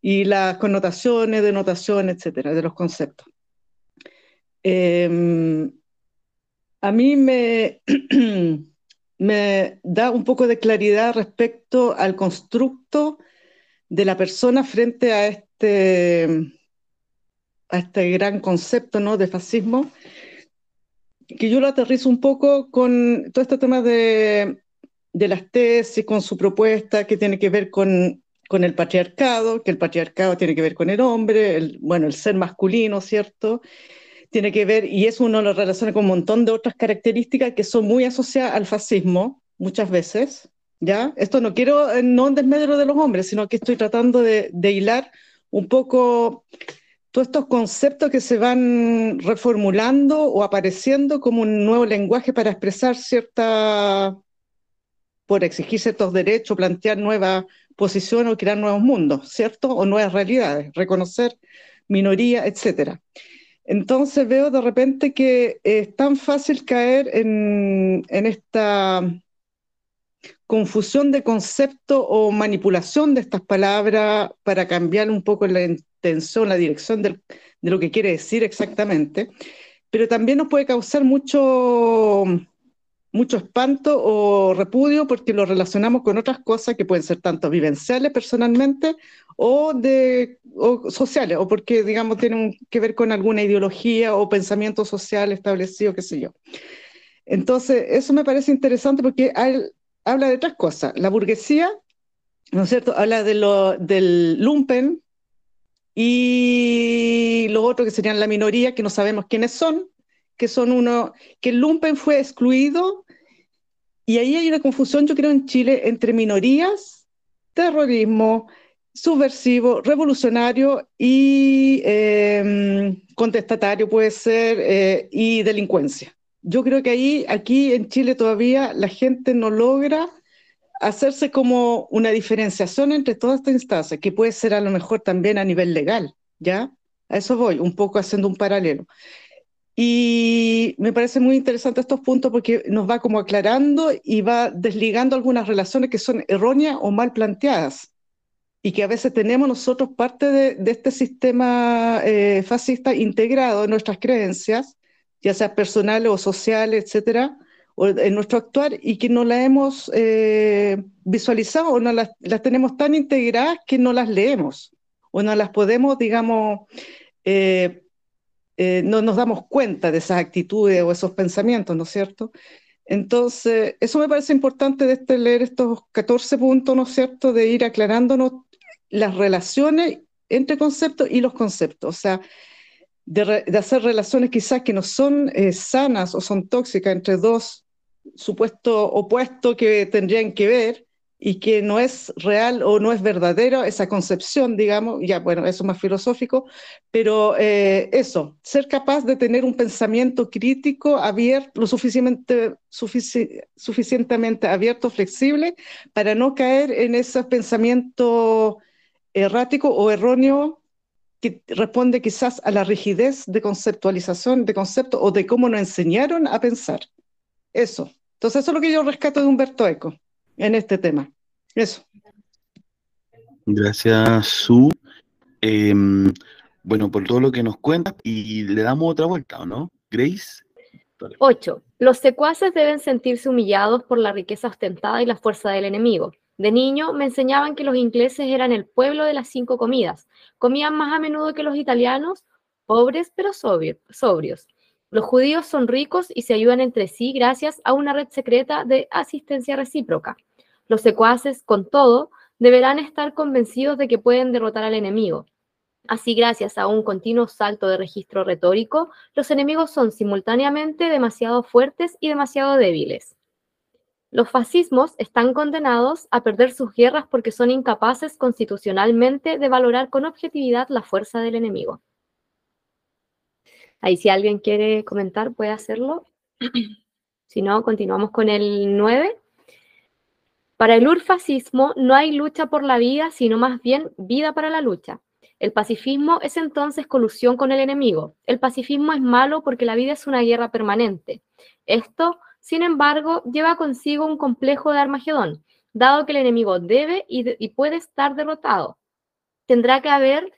Y las connotaciones, denotaciones, etcétera, de los conceptos. Em, a mí me, me da un poco de claridad respecto al constructo de la persona frente a este, a este gran concepto ¿no? de fascismo que yo lo aterrizo un poco con todo este tema de, de las tesis, con su propuesta que tiene que ver con, con, el patriarcado, que el patriarcado tiene que ver con el hombre, el, bueno, el ser masculino, ¿cierto? Tiene que ver, y eso uno lo relaciona con un montón de otras características que son muy asociadas al fascismo, muchas veces, ¿ya? Esto no quiero, eh, no en desmedro de los hombres, sino que estoy tratando de, de hilar un poco todos estos conceptos que se van reformulando o apareciendo como un nuevo lenguaje para expresar cierta, por exigir ciertos derechos, plantear nuevas posiciones o crear nuevos mundos, ¿cierto? O nuevas realidades, reconocer minoría, etc. Entonces veo de repente que es tan fácil caer en, en esta confusión de concepto o manipulación de estas palabras para cambiar un poco la intención, la dirección de lo que quiere decir exactamente, pero también nos puede causar mucho, mucho espanto o repudio porque lo relacionamos con otras cosas que pueden ser tanto vivenciales personalmente o, de, o sociales, o porque, digamos, tienen que ver con alguna ideología o pensamiento social establecido, qué sé yo. Entonces, eso me parece interesante porque hay, habla de otras cosas. La burguesía, ¿no es cierto? Habla de lo, del lumpen y lo otro que serían la minoría, que no sabemos quiénes son, que son uno, que el lumpen fue excluido y ahí hay una confusión, yo creo, en Chile entre minorías, terrorismo, subversivo, revolucionario y em, contestatario puede ser, eh, y delincuencia yo creo que ahí, aquí en Chile todavía la gente no logra hacerse como una diferenciación entre todas estas instancias, que puede ser a lo mejor también a nivel legal, ¿ya? A eso voy, un poco haciendo un paralelo. Y me parece muy interesante estos puntos porque nos va como aclarando y va desligando algunas relaciones que son erróneas o mal planteadas y que a veces tenemos nosotros parte de, este sistema eh, fascista integrado en nuestras creencias ya sea personal o social, etcétera, o en nuestro actuar y que no las hemos eh, visualizado o no las, tenemos tan integradas que no las leemos o no las podemos, digamos, eh, no nos damos cuenta de esas actitudes o esos pensamientos, ¿no es cierto? Entonces, eso me parece importante de este, leer estos 14 puntos, ¿no es cierto?, de ir aclarándonos las relaciones entre conceptos y los conceptos, o sea, de, de hacer relaciones quizás que no son sanas o son tóxicas entre dos supuesto opuesto que tendrían que ver y que no es real o no es verdadero esa concepción, digamos, ya bueno, eso es más filosófico, pero eh, eso, ser capaz de tener un pensamiento crítico abierto, lo suficientemente, sufici suficientemente abierto, flexible, para no caer en ese pensamiento errático o erróneo que responde quizás a la rigidez de conceptualización de conceptos o de cómo nos enseñaron a pensar. Eso. Entonces, eso es lo que yo rescato de Humberto Eco en este tema. Eso. Gracias, Su. Eh, bueno, por todo lo que nos cuenta y le damos otra vuelta, ¿o no? Grace. 8. Los secuaces deben sentirse humillados por la riqueza ostentada y la fuerza del enemigo. De niño me enseñaban que los ingleses eran el pueblo de las cinco comidas. Comían más a menudo que los italianos, pobres pero sobrios. Los judíos son ricos y se ayudan entre sí gracias a una red secreta de asistencia recíproca. Los secuaces, con todo, deberán estar convencidos de que pueden derrotar al enemigo. Así, gracias a un continuo salto de registro retórico, los enemigos son simultáneamente demasiado fuertes y demasiado débiles. Los fascismos están condenados a perder sus guerras porque son incapaces constitucionalmente de valorar con objetividad la fuerza del enemigo. Ahí si alguien quiere comentar puede hacerlo. si no, continuamos con el 9. Para el urfascismo no hay lucha por la vida, sino más bien vida para la lucha. El pacifismo es entonces colusión con el enemigo. El pacifismo es malo porque la vida es una guerra permanente. Esto, sin embargo, lleva consigo un complejo de Armagedón, dado que el enemigo debe y, puede estar derrotado. Tendrá que haber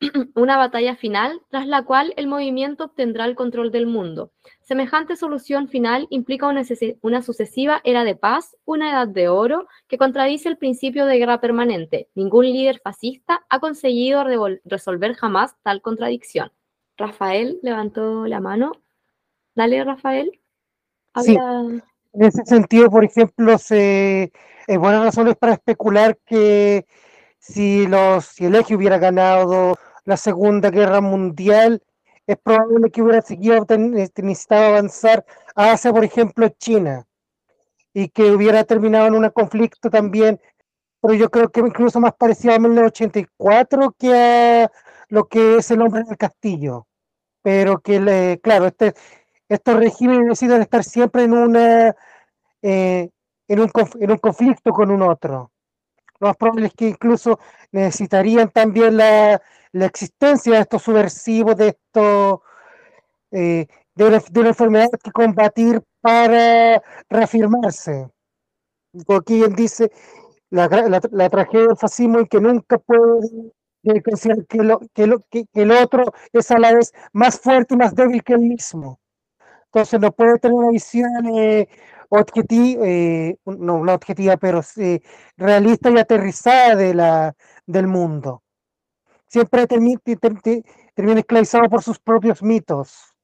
una batalla final tras la cual el movimiento obtendrá el control del mundo. Semejante solución final implica una, una, sucesiva era de paz, una edad de oro, que contradice el principio de guerra permanente. Ningún líder fascista ha conseguido resolver jamás tal contradicción. Rafael levantó la mano. Dale, Rafael. Sí. En ese sentido, por ejemplo, se, hay buenas razones para especular que si, los, si el eje hubiera ganado la Segunda Guerra Mundial, es probable que hubiera seguido este, necesitado avanzar hacia, por ejemplo, China, y que hubiera terminado en un conflicto también, pero yo creo que incluso más parecido a 1984 que a lo que es el hombre en el castillo. Pero que, claro, este, estos regímenes necesitan estar siempre en, una, eh, en, un, en un conflicto con un otro. Lo más probable es que incluso necesitarían también la, la existencia de estos subversivos, de estos eh, de, una, enfermedad que combatir para reafirmarse. Como quien dice, la, la, la, tragedia del fascismo y que nunca puede que, lo, que, lo, que, el otro es a la vez más fuerte y más débil que el mismo. Entonces no puede tener una visión eh, objetiva, eh, no una objetiva, pero eh, realista y aterrizada de la, del mundo siempre termina, termina esclavizado por sus propios mitos.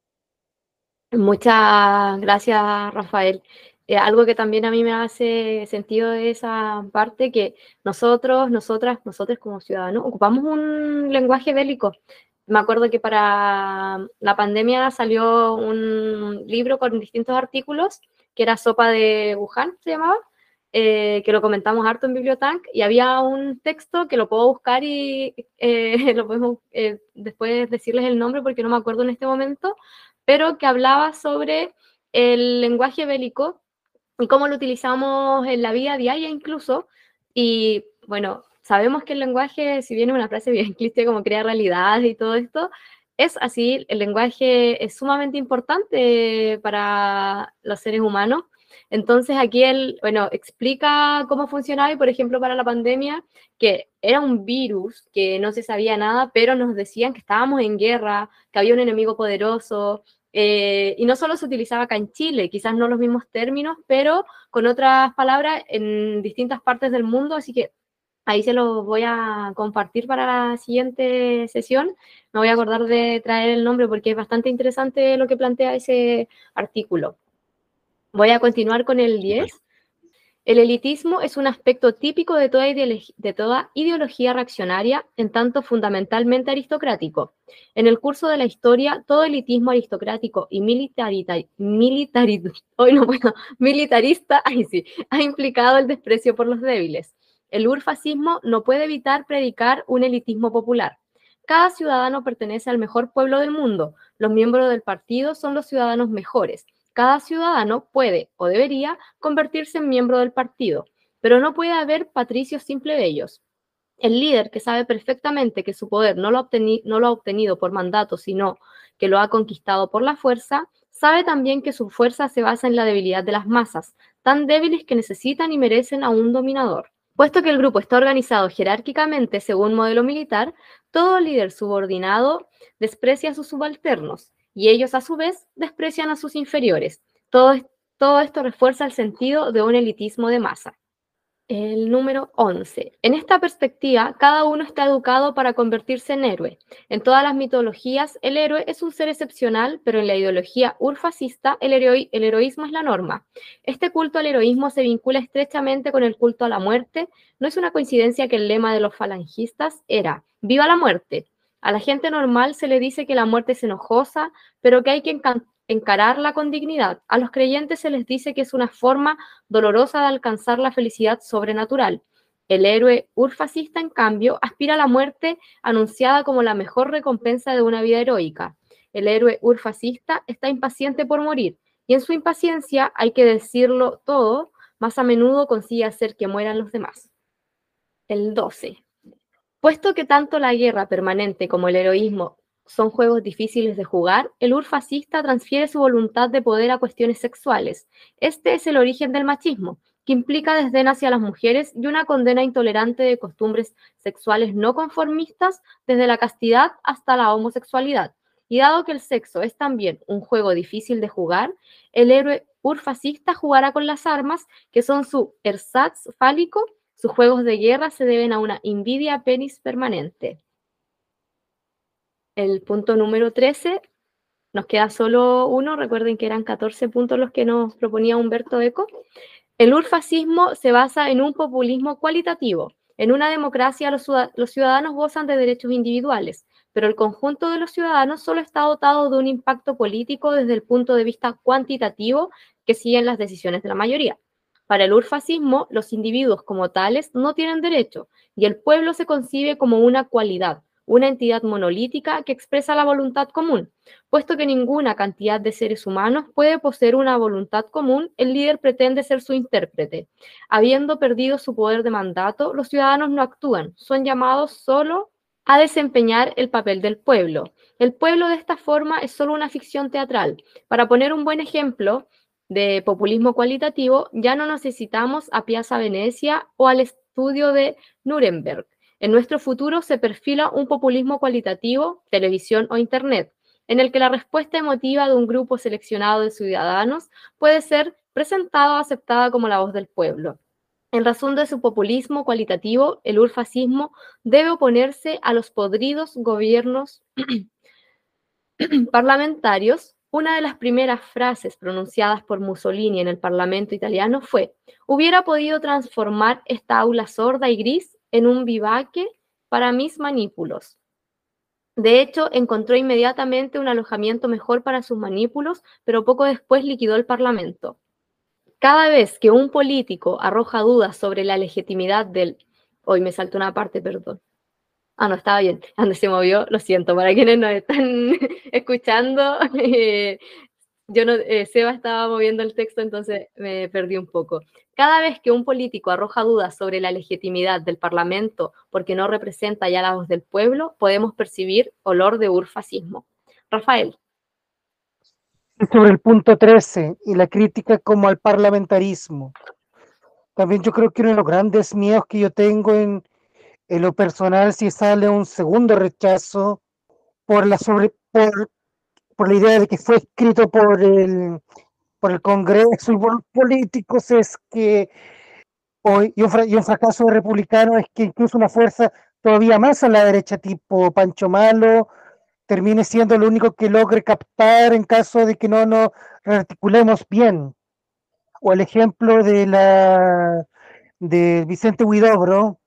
Muchas gracias, Rafael. Eh, algo que también a mí me hace sentido de esa parte, que nosotros, nosotras, nosotros como ciudadanos, ocupamos un lenguaje bélico. Me acuerdo que para la pandemia salió un libro con distintos artículos, que era Sopa de Wuhan, se llamaba, eh, que lo comentamos harto en Bibliotank, y había un texto que lo puedo buscar y eh, lo podemos eh, después decirles el nombre porque no me acuerdo en este momento, pero que hablaba sobre el lenguaje bélico y cómo lo utilizamos en la vida diaria incluso. Y bueno, sabemos que el lenguaje, si bien una frase bien cliché como crea realidades y todo esto, es así, el lenguaje es sumamente importante para los seres humanos. Entonces aquí él, bueno, explica cómo funcionaba y, por ejemplo, para la pandemia, que era un virus, que no se sabía nada, pero nos decían que estábamos en guerra, que había un enemigo poderoso, Eh, y no solo se utilizaba acá en Chile, quizás no los mismos términos, pero con otras palabras en distintas partes del mundo, así que ahí se los voy a compartir para la siguiente sesión. Me voy a acordar de traer el nombre porque es bastante interesante lo que plantea ese artículo. Voy a continuar con el 10. El elitismo es un aspecto típico de toda, de toda, ideología reaccionaria, en tanto fundamentalmente aristocrático. En el curso de la historia, todo elitismo aristocrático y militarista, sí, ha implicado el desprecio por los débiles. El urfascismo no puede evitar predicar un elitismo popular. Cada ciudadano pertenece al mejor pueblo del mundo. Los miembros del partido son los ciudadanos mejores cada ciudadano puede o debería convertirse en miembro del partido, pero no puede haber patricios sin plebeyos. El líder que sabe perfectamente que su poder no lo, ha obtenido por mandato, sino que lo ha conquistado por la fuerza, sabe también que su fuerza se basa en la debilidad de las masas, tan débiles que necesitan y merecen a un dominador. Puesto que el grupo está organizado jerárquicamente según modelo militar, todo líder subordinado desprecia a sus subalternos y ellos a su vez desprecian a sus inferiores. Todo, todo esto refuerza el sentido de un elitismo de masa. El número 11. En esta perspectiva, cada uno está educado para convertirse en héroe. En todas las mitologías, el héroe es un ser excepcional, pero en la ideología urfascista, el, el heroísmo es la norma. Este culto al heroísmo se vincula estrechamente con el culto a la muerte. No es una coincidencia que el lema de los falangistas era ¡Viva la muerte! A la gente normal se le dice que la muerte es enojosa, pero que hay que encararla con dignidad. A los creyentes se les dice que es una forma dolorosa de alcanzar la felicidad sobrenatural. El héroe urfascista, en cambio, aspira a la muerte anunciada como la mejor recompensa de una vida heroica. El héroe urfascista está impaciente por morir, y en su impaciencia, hay que decirlo todo, más a menudo consigue hacer que mueran los demás. El 12. Puesto que tanto la guerra permanente como el heroísmo son juegos difíciles de jugar, el urfascista transfiere su voluntad de poder a cuestiones sexuales. Este es el origen del machismo, que implica desdén hacia las mujeres y una condena intolerante de costumbres sexuales no conformistas desde la castidad hasta la homosexualidad. Y dado que el sexo es también un juego difícil de jugar, el héroe urfascista jugará con las armas, que son su ersatz fálico sus juegos de guerra se deben a una invidia penis permanente. El punto número 13, nos queda solo uno, recuerden que eran 14 puntos los que nos proponía Humberto Eco. El urfascismo se basa en un populismo cualitativo. En una democracia los, ciudadanos gozan de derechos individuales, pero el conjunto de los ciudadanos solo está dotado de un impacto político desde el punto de vista cuantitativo que siguen las decisiones de la mayoría. Para el urfascismo, los individuos como tales no tienen derecho y el pueblo se concibe como una cualidad, una entidad monolítica que expresa la voluntad común. Puesto que ninguna cantidad de seres humanos puede poseer una voluntad común, el líder pretende ser su intérprete. Habiendo perdido su poder de mandato, los ciudadanos no actúan, son llamados solo a desempeñar el papel del pueblo. El pueblo de esta forma es solo una ficción teatral. Para poner un buen ejemplo, de populismo cualitativo, ya no necesitamos a Piazza Venecia o al estudio de Nuremberg. En nuestro futuro se perfila un populismo cualitativo, televisión o Internet, en el que la respuesta emotiva de un grupo seleccionado de ciudadanos puede ser presentada o aceptada como la voz del pueblo. En razón de su populismo cualitativo, el urfascismo debe oponerse a los podridos gobiernos parlamentarios una de las primeras frases pronunciadas por Mussolini en el Parlamento italiano fue, hubiera podido transformar esta aula sorda y gris en un vivaque para mis manípulos. De hecho, encontró inmediatamente un alojamiento mejor para sus manípulos, pero poco después liquidó el Parlamento. Cada vez que un político arroja dudas sobre la legitimidad del... Hoy me saltó una parte, perdón. Ah, no, estaba bien. Donde se movió, lo siento, para quienes nos están escuchando, eh, yo no, eh, Seba estaba moviendo el texto, entonces me perdí un poco. Cada vez que un político arroja dudas sobre la legitimidad del Parlamento porque no representa ya la voz del pueblo, podemos percibir olor de urfascismo. Rafael. Sobre el punto 13 y la crítica como al parlamentarismo. También yo creo que uno de los grandes miedos que yo tengo en, en lo personal, si sale un segundo rechazo por la sobre, por, por la idea de que fue escrito por el, por el Congreso y por los políticos es que hoy, y un, fracaso republicano es que incluso una fuerza todavía más a la derecha, tipo Pancho Malo, termine siendo lo único que logre captar en caso de que no nos rearticulemos bien. O el ejemplo de la de Vicente Huidobro,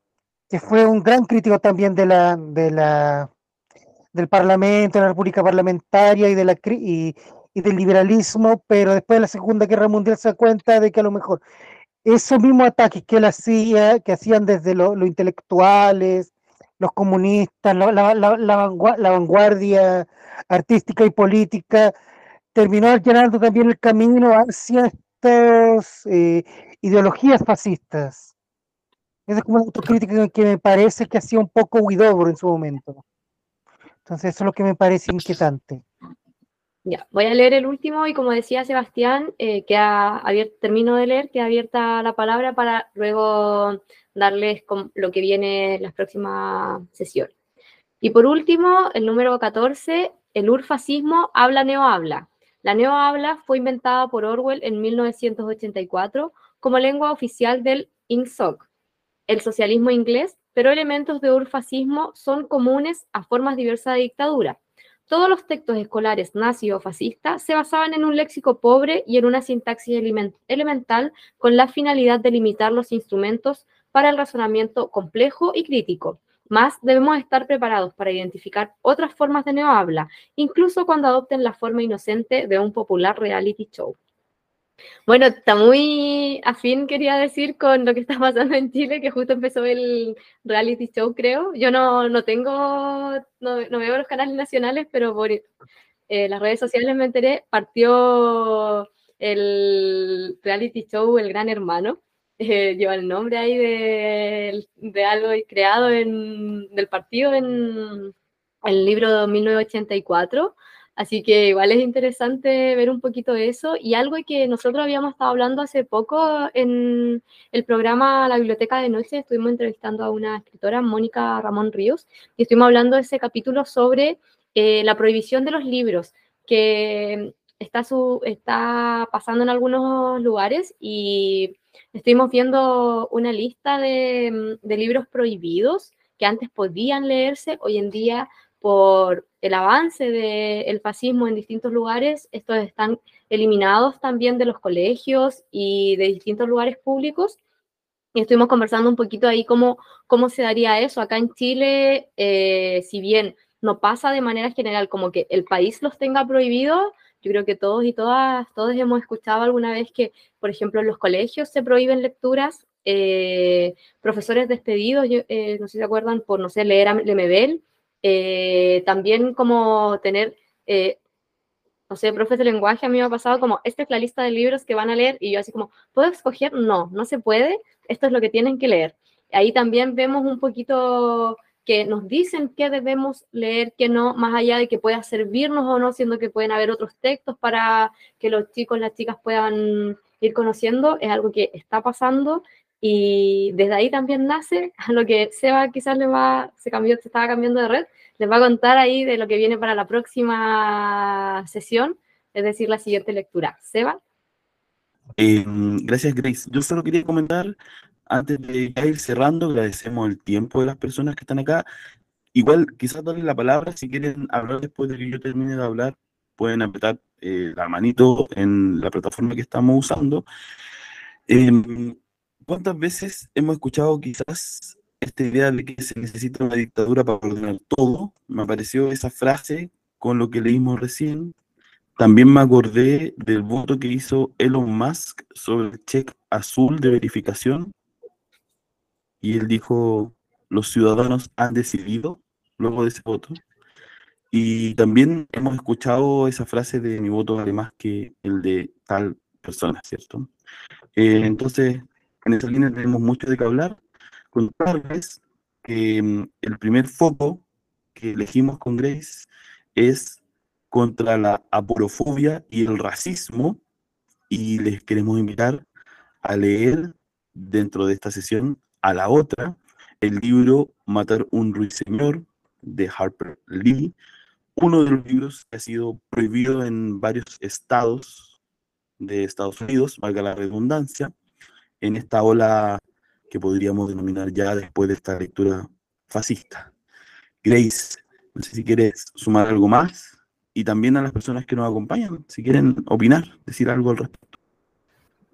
que fue un gran crítico también de la, de la del Parlamento, de la República Parlamentaria y, de la, y, del liberalismo, pero después de la Segunda Guerra Mundial se da cuenta de que a lo mejor esos mismos ataques que él hacía, que hacían desde lo- los intelectuales, los comunistas, la, la- la- la vangua- la vanguardia artística y política, terminó allanando también el camino hacia estas eh, ideologías fascistas. Esa es como la autocrítica que me parece que hacía un poco Huidobro en su momento. Entonces eso es lo que me parece inquietante. Ya, voy a leer el último y como decía Sebastián, eh, queda abierto, termino de leer, queda abierta la palabra para luego darles lo que viene en las próximas sesiones. Y por último, el número 14, el urfascismo habla neohabla. La neohabla fue inventada por Orwell en 1984 como lengua oficial del INSOC, el socialismo inglés, pero elementos de urfascismo son comunes a formas diversas de dictadura. Todos los textos escolares nazi o fascistas se basaban en un léxico pobre y en una sintaxis elemental con la finalidad de limitar los instrumentos para el razonamiento complejo y crítico. Más debemos estar preparados para identificar otras formas de neohabla, incluso cuando adopten la forma inocente de un popular reality show. Bueno, está muy afín, quería decir, con lo que está pasando en Chile, que justo empezó el reality show, creo. Yo no, no tengo, no, no veo los canales nacionales, pero por eh, las redes sociales me enteré, partió el reality show El Gran Hermano. Eh, lleva el nombre ahí de, de algo creado en, del partido en el libro de 1984. Así que igual es interesante ver un poquito eso. Y algo que nosotros habíamos estado hablando hace poco en el programa La Biblioteca de Noche, estuvimos entrevistando a una escritora, Mónica Ramón Ríos, y estuvimos hablando de ese capítulo sobre eh, la prohibición de los libros, que está, su, está pasando en algunos lugares y estuvimos viendo una lista de, de libros prohibidos que antes podían leerse, hoy en día por el avance del fascismo en distintos lugares, estos están eliminados también de los colegios y de distintos lugares públicos. Y estuvimos conversando un poquito ahí cómo, cómo se daría eso. Acá en Chile, eh, si bien no pasa de manera general como que el país los tenga prohibidos, yo creo que todos y todas, todos hemos escuchado alguna vez que, por ejemplo, en los colegios se prohíben lecturas, eh, profesores despedidos, eh, no sé si se acuerdan, por, no sé, leer a Lemebel, eh, también como tener, eh, no sé, profes de lenguaje, a mí me ha pasado como, esta es la lista de libros que van a leer y yo así como, ¿puedo escoger? No, no se puede, esto es lo que tienen que leer. Ahí también vemos un poquito que nos dicen qué debemos leer, qué no, más allá de que pueda servirnos o no, siendo que pueden haber otros textos para que los chicos, las chicas puedan ir conociendo, es algo que está pasando y desde ahí también nace a lo que Seba quizás le va, se cambió, estaba cambiando de red, les va a contar ahí de lo que viene para la próxima sesión, es decir, la siguiente lectura. Seba. Eh, gracias, Grace. Yo solo quería comentar, antes de ir cerrando, agradecemos el tiempo de las personas que están acá. Igual, quizás darle la palabra, si quieren hablar después de que yo termine de hablar, pueden apretar eh, la manito en la plataforma que estamos usando. Em, ¿Cuántas veces hemos escuchado quizás esta idea de que se necesita una dictadura para ordenar todo? Me apareció esa frase con lo que leímos recién. También me acordé del voto que hizo Elon Musk sobre el cheque azul de verificación. Y él dijo, los ciudadanos han decidido luego de ese voto. Y también hemos escuchado esa frase de mi voto vale más que el de tal persona, ¿cierto? Eh, entonces, en esa línea tenemos mucho de qué hablar. Contarles que mm, el primer foco que elegimos con Grace es contra la aporofobia y el racismo y les queremos invitar a leer dentro de esta sesión a la otra el libro Matar un ruiseñor de Harper Lee uno de los libros que ha sido prohibido en varios estados de Estados Unidos, valga la redundancia, en esta ola que podríamos denominar ya después de esta lectura fascista. Grace, no sé si quieres sumar algo más y también a las personas que nos acompañan, si quieren opinar, decir algo al respecto.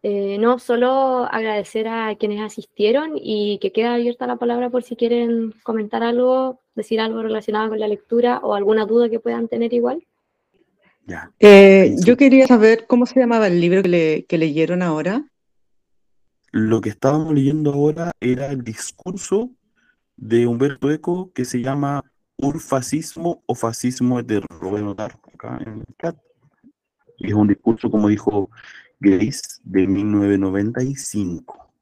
Eh, no, solo agradecer a quienes asistieron y que queda abierta la palabra por si quieren comentar algo, decir algo relacionado con la lectura o alguna duda que puedan tener igual. Ya. Eh, yo quería saber cómo se llamaba el libro que, le- que leyeron ahora. Lo que estábamos leyendo ahora era el discurso de Humberto Eco que se llama Urfascismo o Fascismo Eterno. Lo acá en el chat. Es un discurso, como dijo Grace, de 1995.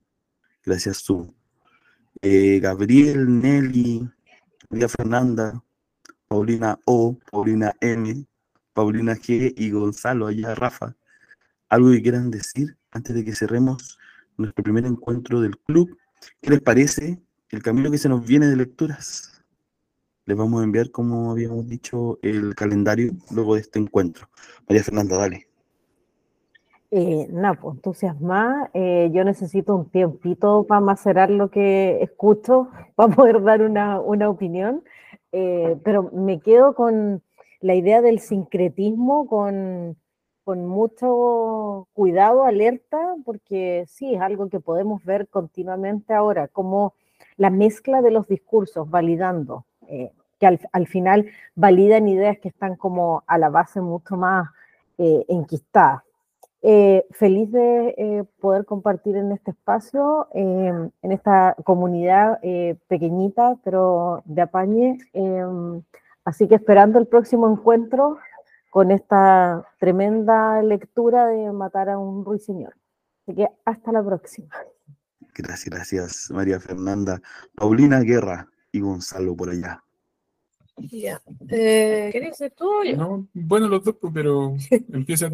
Gracias, Su. Eh, Gabriel, Nelly, María Fernanda, Paulina O, Paulina M, Paulina G y Gonzalo, allá Rafa. ¿Algo que quieran decir antes de que cerremos nuestro primer encuentro del club? ¿Qué les parece el camino que se nos viene de lecturas? Les vamos a enviar, como habíamos dicho, el calendario luego de este encuentro. María Fernanda, dale. Eh, nada, pues entusiasmada. Eh, yo necesito un tiempito para macerar lo que escucho, para poder dar una, una opinión. Eh, pero me quedo con la idea del sincretismo, con, con mucho cuidado, alerta, porque sí, es algo que podemos ver continuamente ahora, como la mezcla de los discursos, validando, eh, que al, al final validan ideas que están como a la base mucho más eh, enquistadas. Eh, feliz de poder compartir en este espacio, eh, en esta comunidad pequeñita, pero de apañe. eh, así que esperando el próximo encuentro con esta tremenda lectura de Matar a un ruiseñor. Así que hasta la próxima. Gracias, gracias, María Fernanda. Paulina Guerra y Gonzalo por allá. Ya. Eh, ¿Querés decir tú o yo? No, bueno, los dos, pero empieza.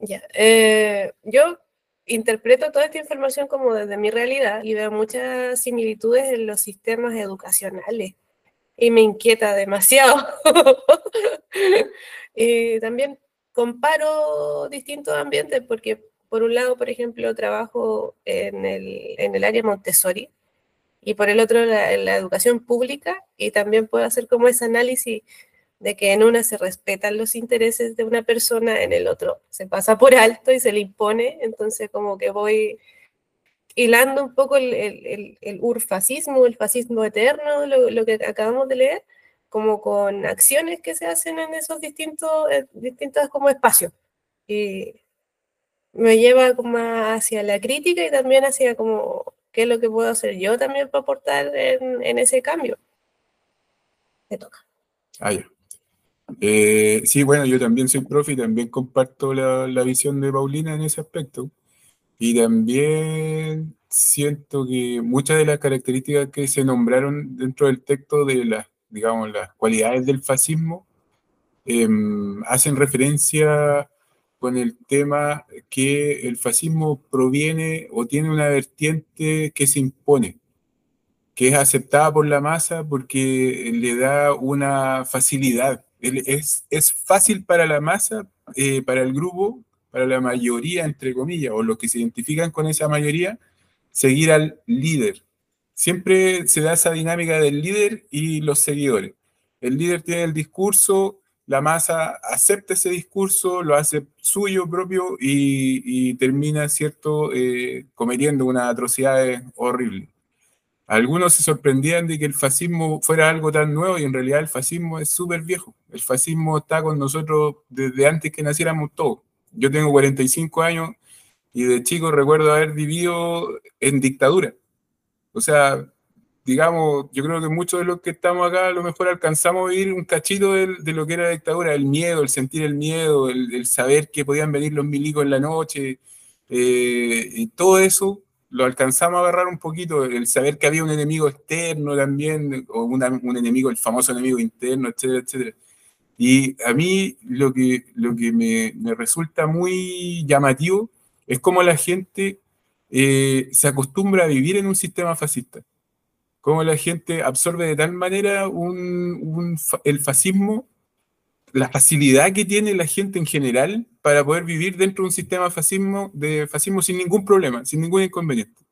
Ya, eh, yo interpreto toda esta información como desde mi realidad y veo muchas similitudes en los sistemas educacionales y me inquieta demasiado. Y también comparo distintos ambientes porque por un lado, por ejemplo, trabajo en el, en el área Montessori y por el otro la, la educación pública y también puedo hacer como ese análisis de que en una se respetan los intereses de una persona, en el otro se pasa por alto y se le impone, entonces como que voy hilando un poco el, el, el, el urfascismo, el fascismo eterno, lo, lo, que acabamos de leer, como con acciones que se hacen en esos distintos, eh, distintos como espacios. Y me lleva como hacia la crítica y también hacia como qué es lo que puedo hacer yo también para aportar en, en ese cambio. Me toca. Ah, ya. Eh, sí, bueno, yo también soy profe y también comparto la, la, visión de Paulina en ese aspecto. Y también siento que muchas de las características que se nombraron dentro del texto de las, digamos, las cualidades del fascismo eh, hacen referencia con el tema que el fascismo proviene o tiene una vertiente que se impone, que es aceptada por la masa porque le da una facilidad. Es, es fácil para la masa, eh, para el grupo, para la mayoría, entre comillas, o los que se identifican con esa mayoría, seguir al líder. Siempre se da esa dinámica del líder y los seguidores. El líder tiene el discurso, la masa acepta ese discurso, lo hace suyo propio y, termina, ¿cierto?, eh, cometiendo unas atrocidades horribles. Algunos se sorprendían de que el fascismo fuera algo tan nuevo y en realidad el fascismo es súper viejo. El fascismo está con nosotros desde antes que naciéramos todos. Yo tengo 45 años y de chico recuerdo haber vivido en dictadura. O sea, digamos, yo creo que muchos de los que estamos acá a lo mejor alcanzamos a vivir un cachito de, lo que era la dictadura, el miedo, el sentir el miedo, el, saber que podían venir los milicos en la noche, eh, y todo eso lo alcanzamos a agarrar un poquito, el saber que había un enemigo externo también, o un enemigo, el famoso enemigo interno, etcétera, etcétera. Y a mí lo que, lo que me, me resulta muy llamativo es cómo la gente eh, se acostumbra a vivir en un sistema fascista, cómo la gente absorbe de tal manera un, un, el fascismo la facilidad que tiene la gente en general para poder vivir dentro de un sistema fascismo, de fascismo sin ningún problema, sin ningún inconveniente.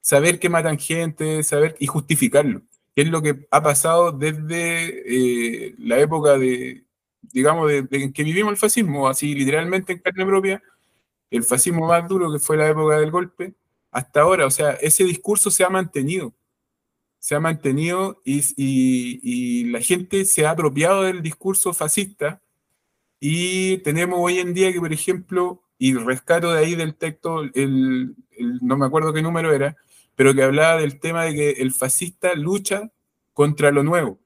Saber que matan gente, saber y justificarlo, que es lo que ha pasado desde eh, la época de, digamos, de, de, que vivimos el fascismo, así literalmente en carne propia, el fascismo más duro que fue la época del golpe, hasta ahora, o sea, ese discurso se ha mantenido. Se ha mantenido y, y, la gente se ha apropiado del discurso fascista y tenemos hoy en día que, por ejemplo, y rescato de ahí del texto, el, no me acuerdo qué número era, pero que hablaba del tema de que el fascista lucha contra lo nuevo,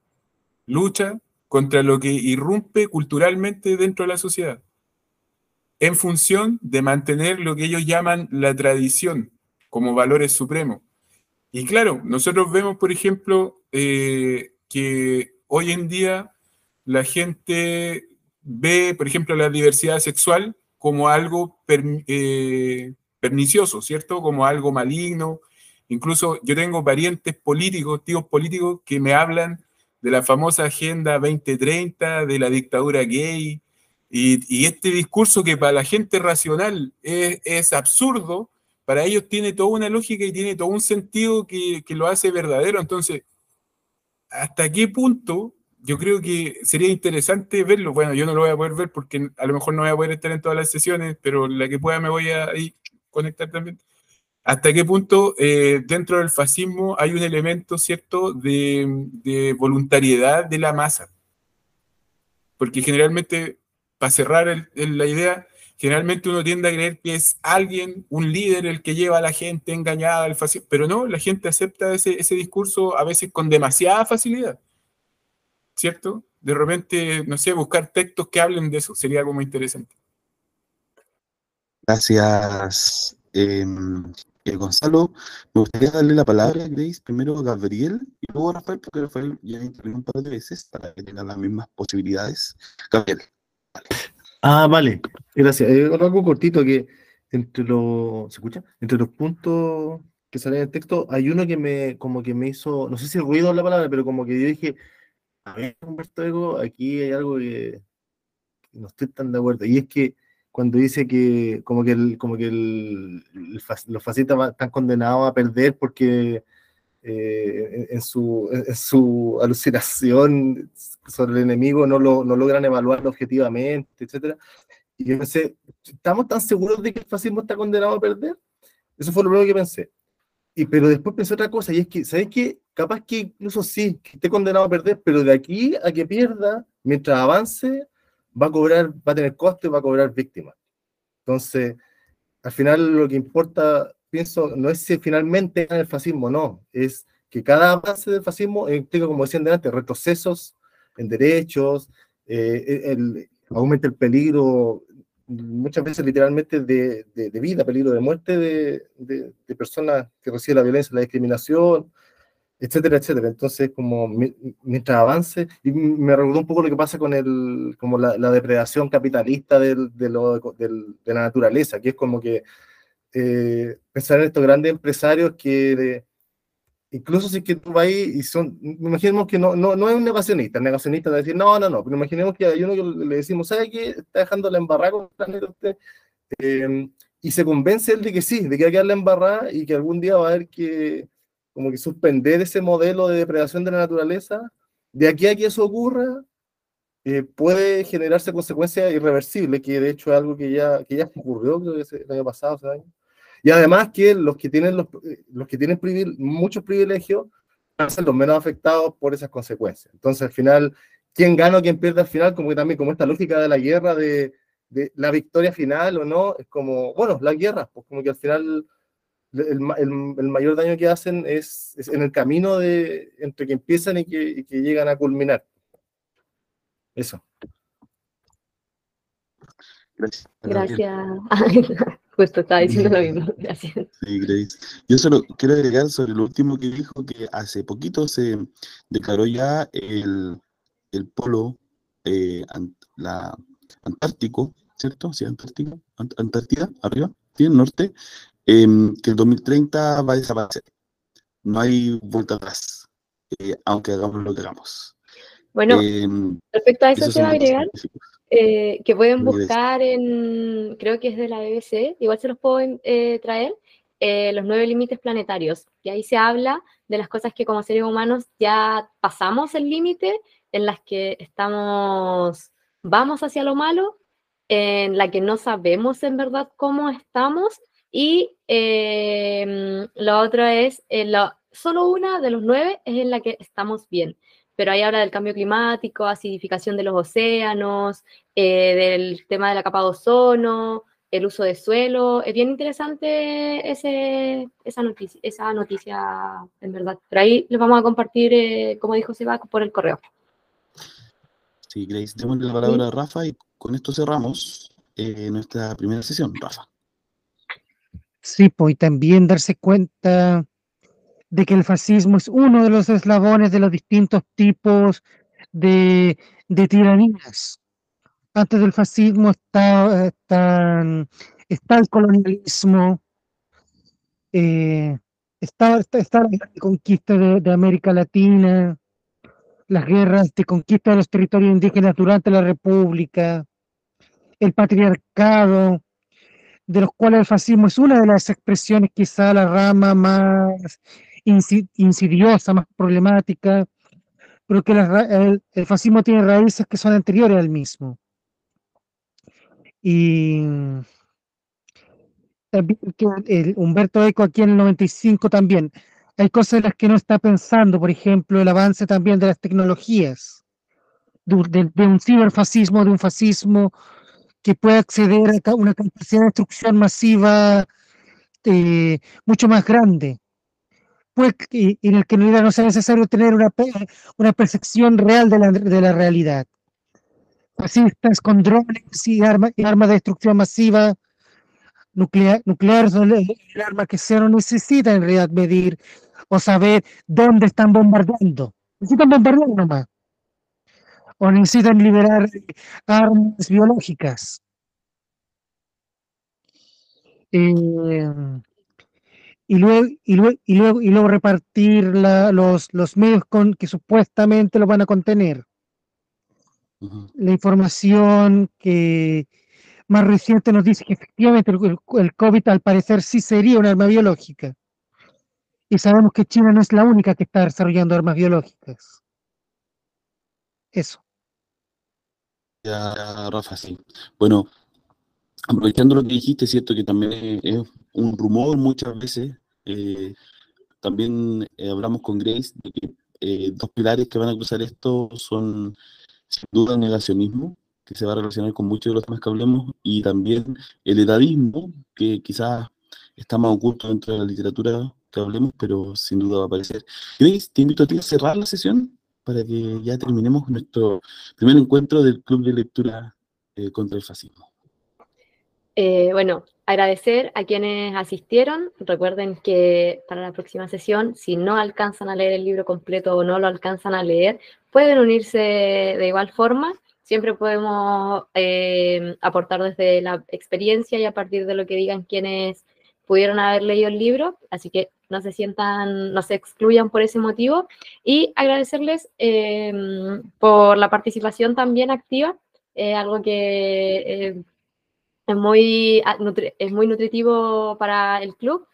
lucha contra lo que irrumpe culturalmente dentro de la sociedad, en función de mantener lo que ellos llaman la tradición como valores supremos. Y claro, nosotros vemos, por ejemplo, eh, que hoy en día la gente ve, por ejemplo, la diversidad sexual como algo eh, pernicioso, ¿cierto? Como algo maligno. Incluso yo tengo parientes políticos, tíos políticos, que me hablan de la famosa Agenda 2030, de la dictadura gay, y, y este discurso que para la gente racional es, es absurdo, para ellos tiene toda una lógica y tiene todo un sentido que, que, lo hace verdadero. Entonces, ¿hasta qué punto? Yo creo que sería interesante verlo. Bueno, yo no lo voy a poder ver porque a lo mejor no voy a poder estar en todas las sesiones, pero la que pueda me voy a conectar también. ¿Hasta qué punto eh, dentro del fascismo hay un elemento, ¿cierto?, de, voluntariedad de la masa? Porque generalmente, para cerrar la idea, generalmente uno tiende a creer que es alguien, un líder, el que lleva a la gente engañada al fascismo, pero no, la gente acepta ese, discurso a veces con demasiada facilidad, ¿cierto? De repente, no sé, buscar textos que hablen de eso sería algo muy interesante. Gracias, eh, Gonzalo. Me gustaría darle la palabra Grace, primero a Gabriel y luego a Rafael, porque Rafael ya intervino un par de veces para que tengan las mismas posibilidades. Gabriel. Ah, vale, gracias. Eh, algo cortito que entre los, ¿se escucha? Entre los puntos que salen en el texto, hay uno que me, como que me hizo, no sé si ruido es la palabra, pero como que yo dije, a ver, Humberto aquí hay algo que no estoy tan de acuerdo. Y es que cuando dice que como que, el, como que el, el, los fascistas están condenados a perder porque eh, en, su, en, su, alucinación sobre el enemigo no, lo, no logran evaluarlo objetivamente, etc. Y yo pensé, ¿estamos tan seguros de que el fascismo está condenado a perder? Eso fue lo primero que pensé. Y, pero después pensé otra cosa, y es que, ¿sabes qué? Capaz que incluso sí, que esté condenado a perder, pero de aquí a que pierda, mientras avance, va a cobrar, va a tener coste, va a cobrar víctimas. Entonces, al final lo que importa pienso, no es si finalmente gana el fascismo, no, es que cada avance del fascismo implica, como decían delante, retrocesos en derechos, eh, el, aumenta el peligro, muchas veces literalmente de, de, de vida, peligro de muerte de, de, personas que reciben la violencia, la discriminación, etcétera, etcétera. Entonces, como mientras avance, y me recordó un poco lo que pasa con el, como la, la depredación capitalista del, de, lo, del, de la naturaleza, que es como que eh, pensar en estos grandes empresarios que eh, incluso si es que tú vas ahí y son, imaginemos que no, no, no es un negacionista, el negacionista de decir, no, no, no, pero imaginemos que hay uno que le decimos, ¿sabe qué? Está dejando la embarrada con el planeta usted, eh, y se convence él de que sí, de que hay que darle embarrada y que algún día va a haber que, como que suspender ese modelo de depredación de la naturaleza, de aquí a que eso ocurra, eh, puede generarse consecuencias irreversibles, que de hecho es algo que ya, que ya ocurrió, creo que el año pasado, hace años. Y además que los que tienen, los, los que tienen muchos privilegios van a ser los menos afectados por esas consecuencias. Entonces, al final, quién gana o quién pierde al final, como que también como esta lógica de la guerra, de, de la victoria final o no, es como, bueno, la guerra, pues como que al final el, el, el mayor daño que hacen es, es, en el camino de, entre que empiezan y que, y que llegan a culminar. Eso. Gracias. Gracias. Justo estaba diciendo lo mismo. Gracias. Sí, Grace. Yo solo quiero agregar sobre lo último que dijo, que hace poquito se declaró ya el, el polo eh, la, antártico, ¿cierto? Sí, Antártico, Ant Antártida, arriba, sí, el norte, eh, que el 2030 va a desaparecer. No hay vuelta atrás, eh, aunque hagamos lo que hagamos. Bueno, Eh, respecto a eso se va a agregar eh, que pueden buscar en, creo que es de la BBC, igual se los puedo eh, traer, eh, los nueve límites planetarios. Y ahí se habla de las cosas que como seres humanos ya pasamos el límite, en las que estamos, vamos hacia lo malo, en la que no sabemos en verdad cómo estamos. Y eh, lo otro es, eh, lo- solo una de los nueve es en la que estamos bien pero ahí habla del cambio climático, acidificación de los océanos, eh, del tema de la capa de ozono, el uso de suelo. Es bien interesante esa, noticia, esa noticia, en verdad. Pero ahí les vamos a compartir, eh, como dijo Seba, por el correo. Sí, Grace, démosle la palabra a Rafa y con esto cerramos nuestra primera sesión. Rafa. Sí, pues y también darse cuenta de que el fascismo es uno de los eslabones de los distintos tipos de, de tiranías. Antes del fascismo está, están- está el colonialismo, eh, está, está, está la conquista de, de América Latina, las guerras de conquista de los territorios indígenas durante la República, el patriarcado, de los cuales el fascismo es una de las expresiones, quizá la rama más insi- insidiosa, más problemática, pero que la el, el fascismo tiene raíces que son anteriores al mismo. Y también que el Humberto Eco aquí en el 95 también. Hay cosas en las que no está pensando, por ejemplo, el avance también de las tecnologías, de, de- de un ciberfascismo, de un fascismo que puede acceder a una capacidad de destrucción masiva eh, mucho más grande, pues, en el que no sea necesario tener una, una percepción real de la, de la realidad. Fascistas con drones y, arma- y armas de destrucción masiva nuclear, nuclear el arma que se no necesita en realidad medir o saber dónde están bombardeando. Necesitan bombardear nomás. O necesitan liberar armas biológicas. Eh, y luego, y luego, y luego, y luego repartir la- los, los medios con, que supuestamente lo van a contener. La información que más reciente nos dice que efectivamente el COVID al parecer sí sería un arma biológica. Y sabemos que China no es la única que está desarrollando armas biológicas. Eso. Ya, Rafa, sí. Bueno, aprovechando lo que dijiste, es cierto que también es, un rumor muchas veces. eh, también eh, hablamos con Grace de que eh, dos pilares que van a cruzar esto son sin duda el negacionismo, que se va a relacionar con muchos de los temas que hablemos, y también el edadismo, que quizás está más oculto dentro de la literatura que hablemos, pero sin duda va a aparecer. Grace, te invito a ti a cerrar la sesión para que ya terminemos nuestro primer encuentro del Club de Lectura eh, contra el Fascismo. Eh, bueno, agradecer a quienes asistieron. Recuerden que para la próxima sesión, si no alcanzan a leer el libro completo o no lo alcanzan a leer, pueden unirse de igual forma. Siempre podemos eh, aportar desde la experiencia y a partir de lo que digan quienes pudieron haber leído el libro. Así que no se sientan, no se excluyan por ese motivo. Y agradecerles eh, por la participación también activa, eh, algo que eh, es muy, ah, es muy nutritivo para el club.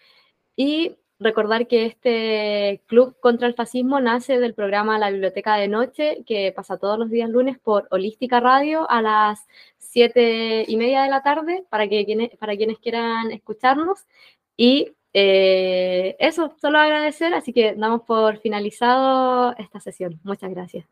Y recordar que este club contra el fascismo nace del programa La Biblioteca de Noche, que pasa todos los días lunes por Holística Radio a las siete y media de la tarde, para, que para quienes quieran escucharnos. Y eh, eso, solo agradecer, así que damos por finalizado esta sesión. Muchas gracias.